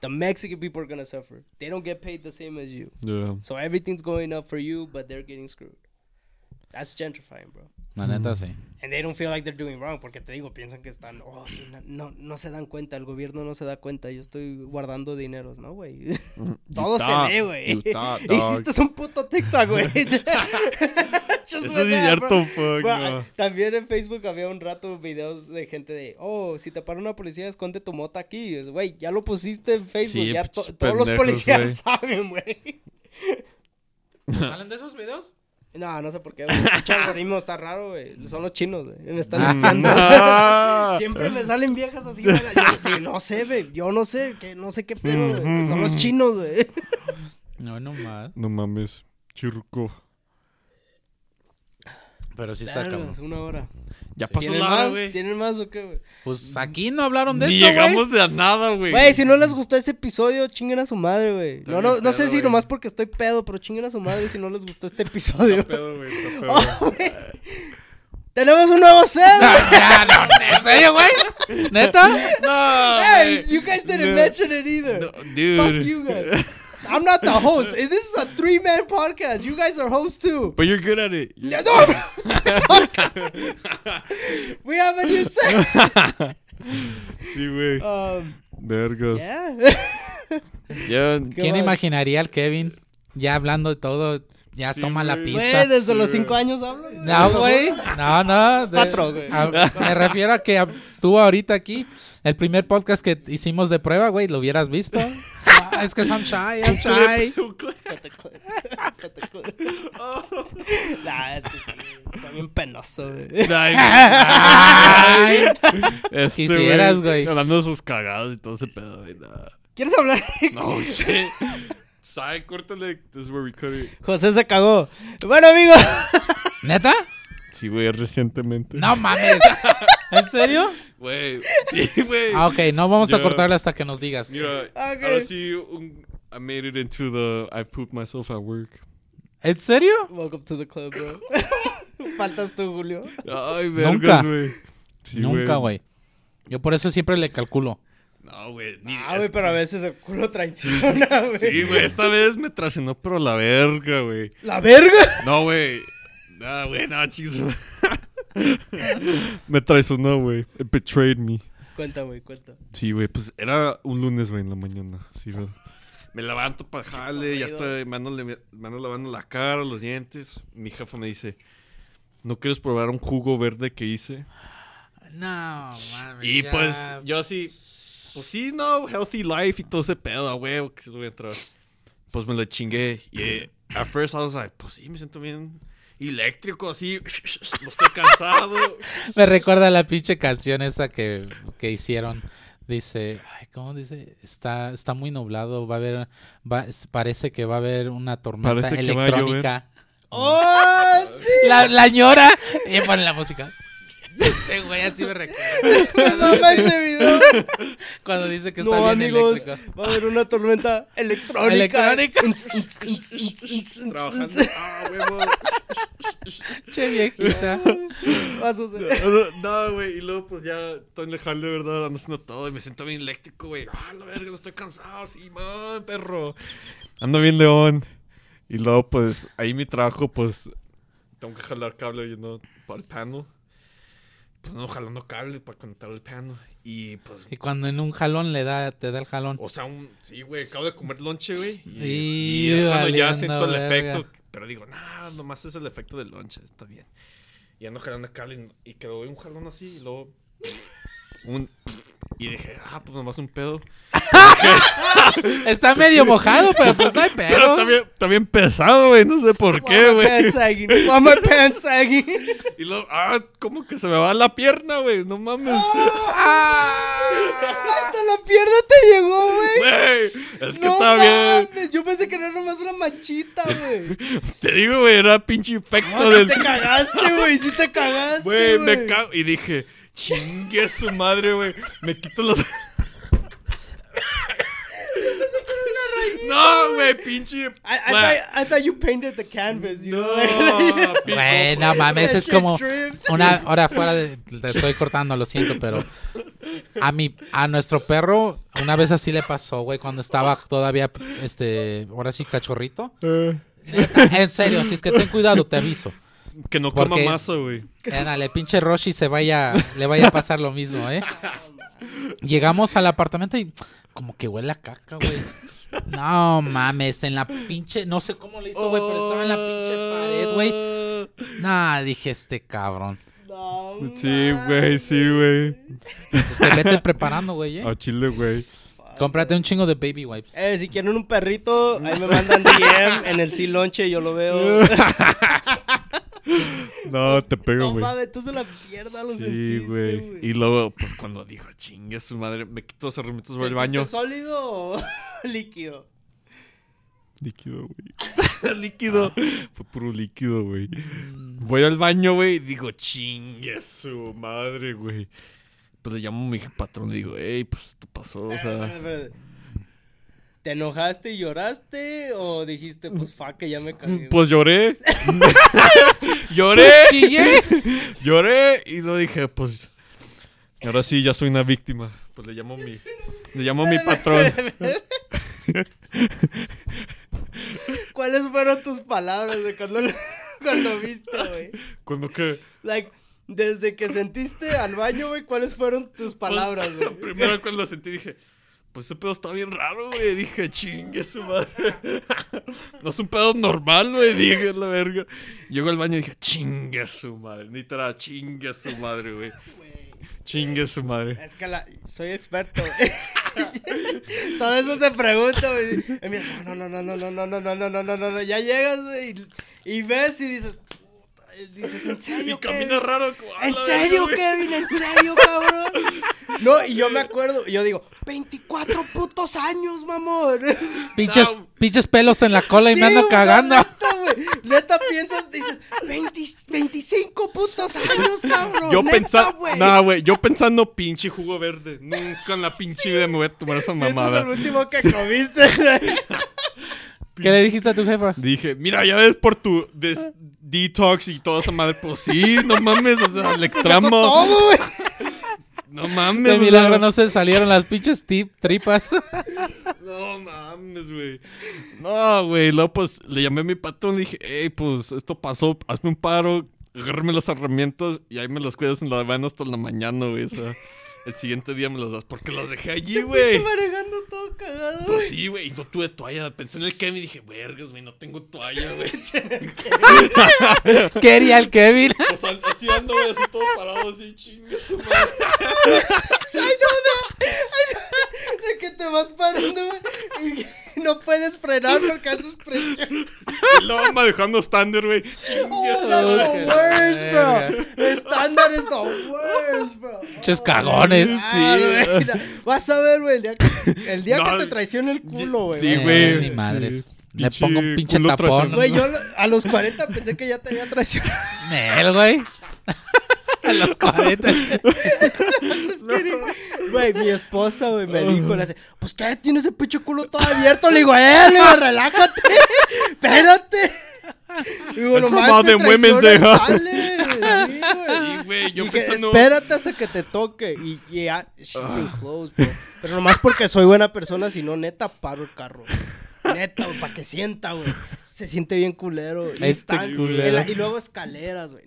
The Mexican people are gonna suffer. They don't get paid the same as you. Yeah. So everything's going up for you, but they're getting screwed. That's gentrifying, bro. La neta, sí. And they don't feel like they're doing wrong porque te digo, piensan que están, oh, sí, no, no, no se dan cuenta, el gobierno no se da cuenta, yo estoy guardando dineros, ¿no, güey? Todo se ve, güey. Hiciste un puto TikTok, güey. Eso es cierto, fuck. No. También en Facebook había un rato videos de gente de, oh, si te para una policía, esconde tu mota aquí. Güey, ya lo pusiste en Facebook, Sí, ya to- todos los policías saben, güey. ¿Salen de esos videos? No, no sé por qué. El algoritmo está raro, güey. Son los chinos, güey. Me están Ah. espiando. Siempre me salen viejas así, güey. Yo, güey, no sé, güey. Yo no sé, que no sé qué pedo, güey. Son los chinos, güey. No, no más. No mames, chirruco. Pero sí está cabrón. una hora. Ya pasó ¿Tienen la más? hora, güey. ¿Tienen más o qué, güey? Pues aquí no hablaron de Ni esto, güey. llegamos de a nada, güey. Güey, si no les gustó ese episodio, chinguen a su madre, güey. No, no, no sé si güey. nomás porque estoy pedo, pero chinguen a su madre si no les gustó este episodio. Está pedo, güey, está pedo. Oh, güey. Tenemos un nuevo set. Ya, no, ¿en serio, güey? ¿Neta? No, Hey, güey. you guys didn't No. mention it either. No, Fuck dude. you guys. I'm not the host. This is a three man podcast. You guys are hosts too. But you're good at it. Yeah, no. we have a new set. Sí, güey. Um, Vergas. yeah. Ya. ¿Qué ¿Quién más? imaginaría al Kevin ya hablando de todo? Ya Sí, toma la pista. Güey, desde los Sí, cinco güey. años hablo. güey. No, güey. No, no. de- Cuatro, güey. a- me refiero a que a- tú ahorita aquí, el primer podcast que hicimos de prueba, güey, lo hubieras visto. Ah, es que I'm shy, I'm shy. Nah, es que sí, soy bien penoso, güey. Ay, este, Quisieras, güey. Hablando de sus cagadas y todo ese pedo, güey. nah. ¿Quieres hablar? No, shit. Sai, córtale. This is where we cut it. José se cagó. Bueno, amigos. ¿Neta? Sí, güey, recientemente. No mames. ¿En serio? Güey. Sí, güey. Ah, ok, no vamos a cortarle hasta que nos digas. Mira, Ok. ahora sí, un- I made it into the I pooped myself at work. ¿En serio? Welcome to the club, bro. Faltas tú, Julio. Ay, Nunca. vergas, güey. Sí, Nunca, güey. Yo por eso siempre le calculo. No, güey. Ah, güey, pero a veces el culo traiciona, güey. Sí, güey, esta vez me traicionó, pero la verga, güey. ¿La verga? No, güey. No, güey, no, chicos. me traicionó, güey. It betrayed me. Cuenta, güey, cuenta. Sí, güey, pues era un lunes, güey, en la mañana. Sí, güey. Me levanto para jale, ya estoy, me ando, le- me ando lavando la cara, los dientes. Mi jefa me dice, ¿no quieres probar un jugo verde que hice? No, mames. Y ya. pues yo sí, pues sí, no, healthy life y todo ese pedo, a huevo, que se voy a entrar. Pues me lo chingué. Y eh, at first I was like, pues sí, me siento bien eléctrico, así, no estoy cansado. Me recuerda a la pinche canción esa que, que hicieron. Dice, ay, ¿cómo dice? Está, está muy nublado, va a haber, va, parece que va a haber una tormenta Parece que va a electrónica. ¡Oh, sí! La, la ñora y pone la música. Este güey así me recuerda. Me mama ese video. Cuando dice que está No, bien amigos, eléctrico. va a haber una tormenta electrónica. Electrónica. Trabajando. Ah, huevo. Che viejita. Va a suceder. No, güey, y luego pues ya estoy en el jale, de verdad, ando haciendo todo y me siento bien eléctrico, güey. Ah, la verga, no estoy cansado, sí, man, perro. Ando bien león. Y luego pues ahí mi trabajo, pues tengo que jalar cable, you know, para el panel. Pues no jalando cable para conectar el panel. Y pues, Y cuando en un jalón le da, te da el jalón. o sea, un, sí, güey, acabo de comer lonche, güey. Y, es cuando ya siento el verga. efecto. Pero digo, nah, nomás es el efecto del lonche, está bien. Y ando jalando cable y, y quedó un jalón así y luego un y dije, ah, pues nomás un pedo. Está medio mojado, pero pues no hay Pero pedo. está bien, está bien pesado, güey, no sé por qué, güey. pants pants? Y luego, ah, como que se me va la pierna, güey, no mames. Hasta la pierna te llegó, güey. Es que no bien. mames, yo pensé que era nomás una manchita, güey. Te digo, güey, era pinche efecto No, del sí te cagaste, güey, sí te cagaste, güey. me cago. Y dije, chingue su madre, güey. Me quito los. no, güey, pinche. I, I, thought, I thought you painted the canvas, you No, know? pinche- Güey, no mames, es como una hora fuera de... Te estoy cortando, lo siento, pero... A mi, a nuestro perro, una vez así le pasó, güey, cuando estaba todavía, este, ahora sí cachorrito. Eh, En serio, si es que ten cuidado, te aviso. Que no coma masa, güey. Ándale, pinche Roshi se vaya, le vaya a pasar lo mismo, ¿eh? Llegamos al apartamento y como que huele a caca, güey. No mames, en la pinche, no sé cómo le hizo, güey, pero estaba en la pinche pared, güey. Nah, dije este cabrón. No, Sí, güey, sí, güey. Es que vete preparando, güey, A ¿eh? chile, güey. Cómprate un chingo de baby wipes. Eh, si quieren un perrito, ahí me mandan DM en el silonche, yo lo veo. No, te pego, No güey. mames, tú se la pierdas, lo Sí, güey. Y luego, pues cuando dijo, chingue su madre, me quito los herramientas voy al baño. ¿Sentiste sólido o líquido? Líquido, güey. líquido. Fue puro líquido, güey. Voy al baño, güey, y digo, chingue su madre, güey. Pues le llamo a mi patrón y digo, hey, pues esto pasó, o sea. ¿Te enojaste y lloraste o dijiste, pues fuck, que ya me cagué? Pues lloré. Lloré. Chillé. Lloré y lo dije, pues. Ahora sí, ya soy una víctima. Pues le llamo a mi. Le llamo a mi patrón. ¿Cuáles fueron tus palabras de cuando, cuando viste, güey? Cuando que. Like, desde que sentiste al baño, güey, ¿cuáles fueron tus palabras, güey? Primero cuando lo sentí dije, pues ese pedo está bien raro, güey. Dije, chingue su madre. no es un pedo normal, güey. Dije, la verga. Llego al baño y dije, chingue su madre. Literal, chingue su madre, güey. Chingue su madre. Es que la, soy experto, güey. Todo eso se pregunta, güey. Y No, no, no, no, no, no, no, no, no, no, no, no, no. Ya llegas, güey, y, y ves y dices, puta, y dices, ¿en Y serio, camina Kevin? raro. como, "A ¿En serio, verga, güey". Kevin? ¿En serio, cabrón? No, y yo me acuerdo, y yo digo, 24 putos años, mamón. Pinches, No. pinches pelos en la cola y Sí, me ando cagando. Neta, güey. Neta piensas, dices, 20 25 putos años, cabrón. Yo pensando, güey. nah, güey, yo pensando pinche jugo verde. Nunca en la pinche vida me voy a tomar esa mamada. el último que comiste, güey. ¿Qué le dijiste a tu jefa? Dije, mira, ya ves por tu des- detox y toda esa madre. Pues sí, no mames, o sea, sacó extremo. todo, güey. No mames. De milagro no se salieron las pinches tip, tripas. No mames, güey. No, güey. Luego, pues, le llamé a mi patrón y dije, hey, pues, esto pasó. Hazme un paro, agárrame las herramientas y ahí me las cuidas en la van hasta la mañana, güey. O sea, el siguiente día me las das porque las dejé allí, güey. Estoy manejando todo cagado, Pues sí, güey, y no tuve toalla. Pensé en el Kevin y dije, vergas, güey, no tengo toalla, güey. Quería el Kevin. O sea, así ando, güey, así todo parado, así, chingue su madre. Ay, no, no. Ay, no. De que te vas parando, güey. Y no puedes frenar porque haces presión. Y luego manejando estándar, güey. Oh, that's the worst, bro. Estándar es the worst, bro. Pinches cagones. Ah, Sí. güey. Vas a ver, güey, el día que, el día No. que te traicione el culo, güey. Sí, a güey. Ni madres. Sí. Me pongo un pinche tapón. Güey, yo a los 40 pensé que ya te había traicionado. Nel, güey. A los 40. Just kidding. Güey, mi esposa, güey, me dijo, le hace, pues, ¿qué? Tienes el pinche culo todo abierto. Le digo, eh, le digo, relájate. Espérate. Digo, nomás te them women's traiciona y there, huh? sale. Sí, güey. Güey, yo Dije, pensando... espérate hasta que te toque. Y y ya, she's been close, bro. Pero nomás porque soy buena persona, si no, neta, paro el carro. Neta, güey, para que sienta, güey. Se siente bien culero. Y, Este están- culero. y la- y luego escaleras, güey.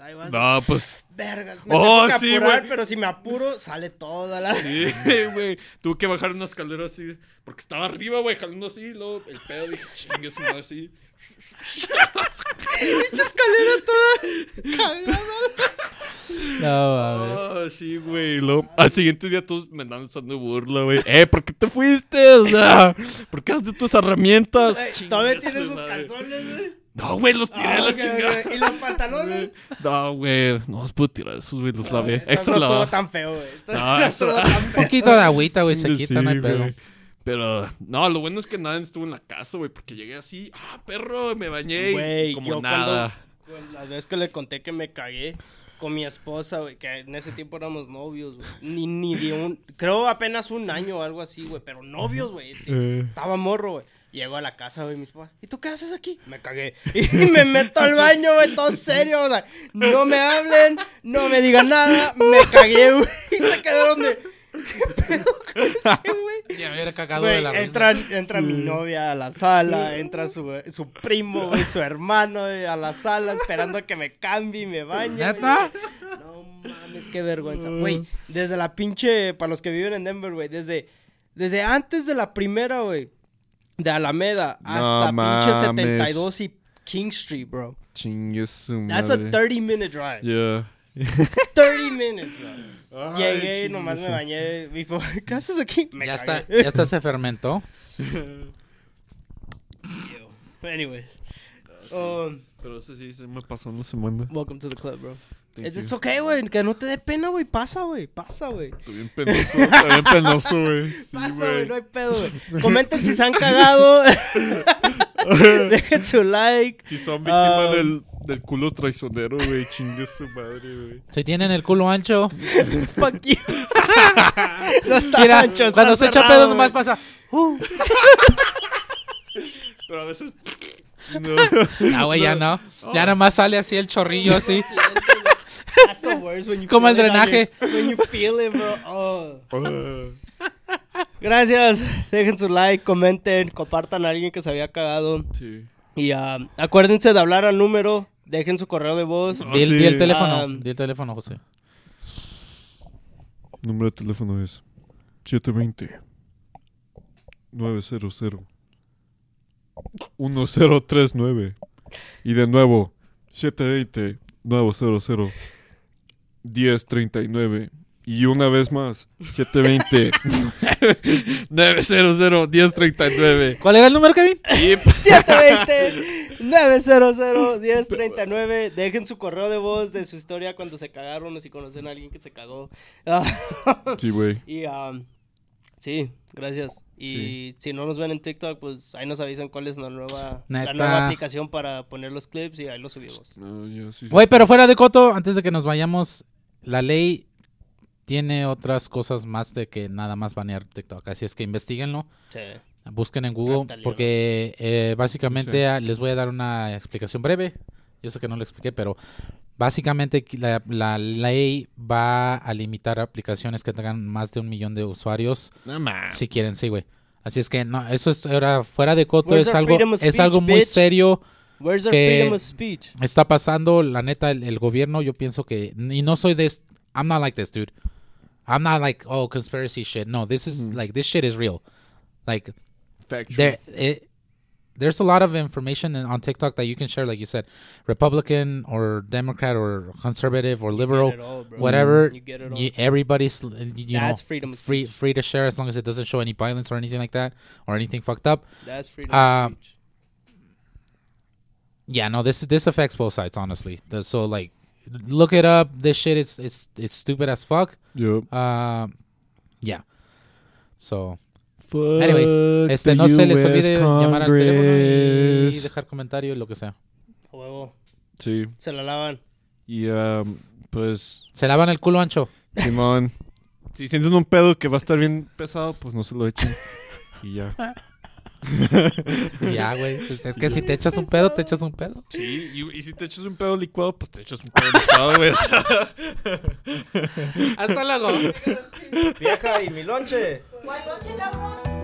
Ahí vas. No, pues. Vergas, me Oh, tengo que sí, apurar, pero si me apuro, sale toda la... Sí, güey. Tuve que bajar una escalera así. Porque estaba arriba, güey, jalando así. y Luego el pedo dije, chingue su madre así. pinche escalera toda cagada. No, mames. Ah, sí, güey. luego, Al siguiente día todos me andaban echando burla, güey. Eh, ¿por qué te fuiste? O sea, ¿por qué haces tus herramientas? Todavía tienes esos madre. calzones, güey. No, güey, los tiré a Ah, la ok, chingada. ok. ¿Y los pantalones? No, güey. No los puedo tirar esos, güey. Los lavé. Entonces Extra no estuvo tan feo, güey. No, No estuvo tan Un feo. poquito de agüita, güey, se Sí, quita, no hay pedo. Pero, no, lo bueno es que nadie estuvo en la casa, güey, porque llegué así, ah, perro, me bañé, y Güey, como yo nada. cuando... Las veces que le conté que me cagué con mi esposa, güey, que en ese tiempo éramos novios, güey. Ni, ni de un... Creo apenas un año o algo así, güey, pero novios, güey. Eh. Estaba morro, güey. Llego a la casa, güey, mis papás. ¿Y tú qué haces aquí? Me cagué. Y me meto al baño, güey, todo serio. O sea, no me hablen, no me digan nada. Me cagué, güey. Y se quedaron de. ¿Qué pedo con este, güey? Ya me hubiera cagado de la risa. entra, entra mi novia a la sala, entra su, su primo, güey, su hermano güey, a la sala esperando a que me cambie y me bañe. ¿Neta? No mames, qué vergüenza. Güey, desde la pinche, para los que viven en Denver, güey, desde, desde antes de la primera, güey, de Alameda hasta pinche mames. 72 y King Street, bro. Chingue su That's a madre. 30 minute drive. Yeah. 30 minutes, bro. Ay, Llegué y chingue nomás me bañé. Papá, ¿qué haces aquí? Me Ya está, ya está, se fermentó. Anyways. Um, Pero eso sí, se me pasó una semana. welcome to the club, bro. It's okay, güey. Que no te dé pena, güey. Pasa, güey. Pasa, güey. Estoy bien penoso, estoy bien penoso, güey. Sí, Pasa, güey. No hay pedo, güey. Comenten si se han cagado. Dejen su like. Si son víctimas Um, del, del culo traicionero, güey, chingue su madre, güey. Si tienen el culo ancho, Fuck you. no está mira, ancho, está cuando se echa pedo güey. nomás pasa. Pero a veces... No. No, güey, ya no. Ya nomás sale así el chorrillo así. That's the worst when you Como el drenaje. your- When you feel it, bro. Oh. Gracias. Dejen su like, comenten, compartan a alguien que se había cagado. sí. Y ah, acuérdense de hablar al número. Dejen su correo de voz. Ah, Di, el- sí. di el teléfono. Ah, di el teléfono, José. Número de teléfono es 720 900 1039 y de nuevo 720 900 1039 y una vez más 720 900 1039 ¿Cuál era el número, Kevin? y 720-900-1039. Dejen su correo de voz de su historia cuando se cagaron o si conocen a alguien que se cagó. Sí güey y um, sí, gracias. Y si no nos ven en TikTok, pues ahí nos avisan cuál es la nueva, la nueva aplicación para poner los clips y ahí los subimos. No, ya, sí. Güey, pero fuera de coto, antes de que nos vayamos, la ley tiene otras cosas más de que nada más banear TikTok. Así es que investiguenlo, Sí. busquen en Google, porque eh, básicamente Sí. les voy a dar una explicación breve. Yo sé que no lo expliqué, pero básicamente la, la ley va a limitar aplicaciones que tengan más de un millón de usuarios. no más Si quieren, sí, güey. Así es que no, eso es ahora fuera de coto, Where's es our algo, freedom of es speech, algo muy bitch? serio. Where's our Que- freedom of speech? está pasando, la neta, el, el gobierno, yo pienso que, y no soy de, I'm not like this, dude. I'm not like, oh, conspiracy shit. No, this is, like, this shit is real. Like, Factual. there, it, there's a lot of information on TikTok that you can share, like you said, Republican or Democrat or conservative or liberal, all, whatever. You get it all. you- everybody's, you know, That's freedom of free, free to share as long as it doesn't show any violence or anything like that or anything fucked up. That's freedom Uh, of speech. Yeah, no, this this affects both sides, honestly. The- so like, look it up. This shit is it's it's stupid as fuck. Yup. Um, yeah. So, Fuck anyways, este no se les olvide llamar al teléfono y dejar comentario y lo que sea. A huevo. Sí. Se la lavan. Y um, pues, Se lavan el culo ancho. Simón, si sienten un pedo que va a estar bien pesado, pues no se lo echen. Y ya. Ya, güey. Pues es que si te echas un pedo, te echas un pedo. Sí, y, y si te echas un pedo licuado, pues te echas un pedo licuado, güey. Hasta luego. Vieja, ¿y mi lonche? ¿Cuál noche, cabrón?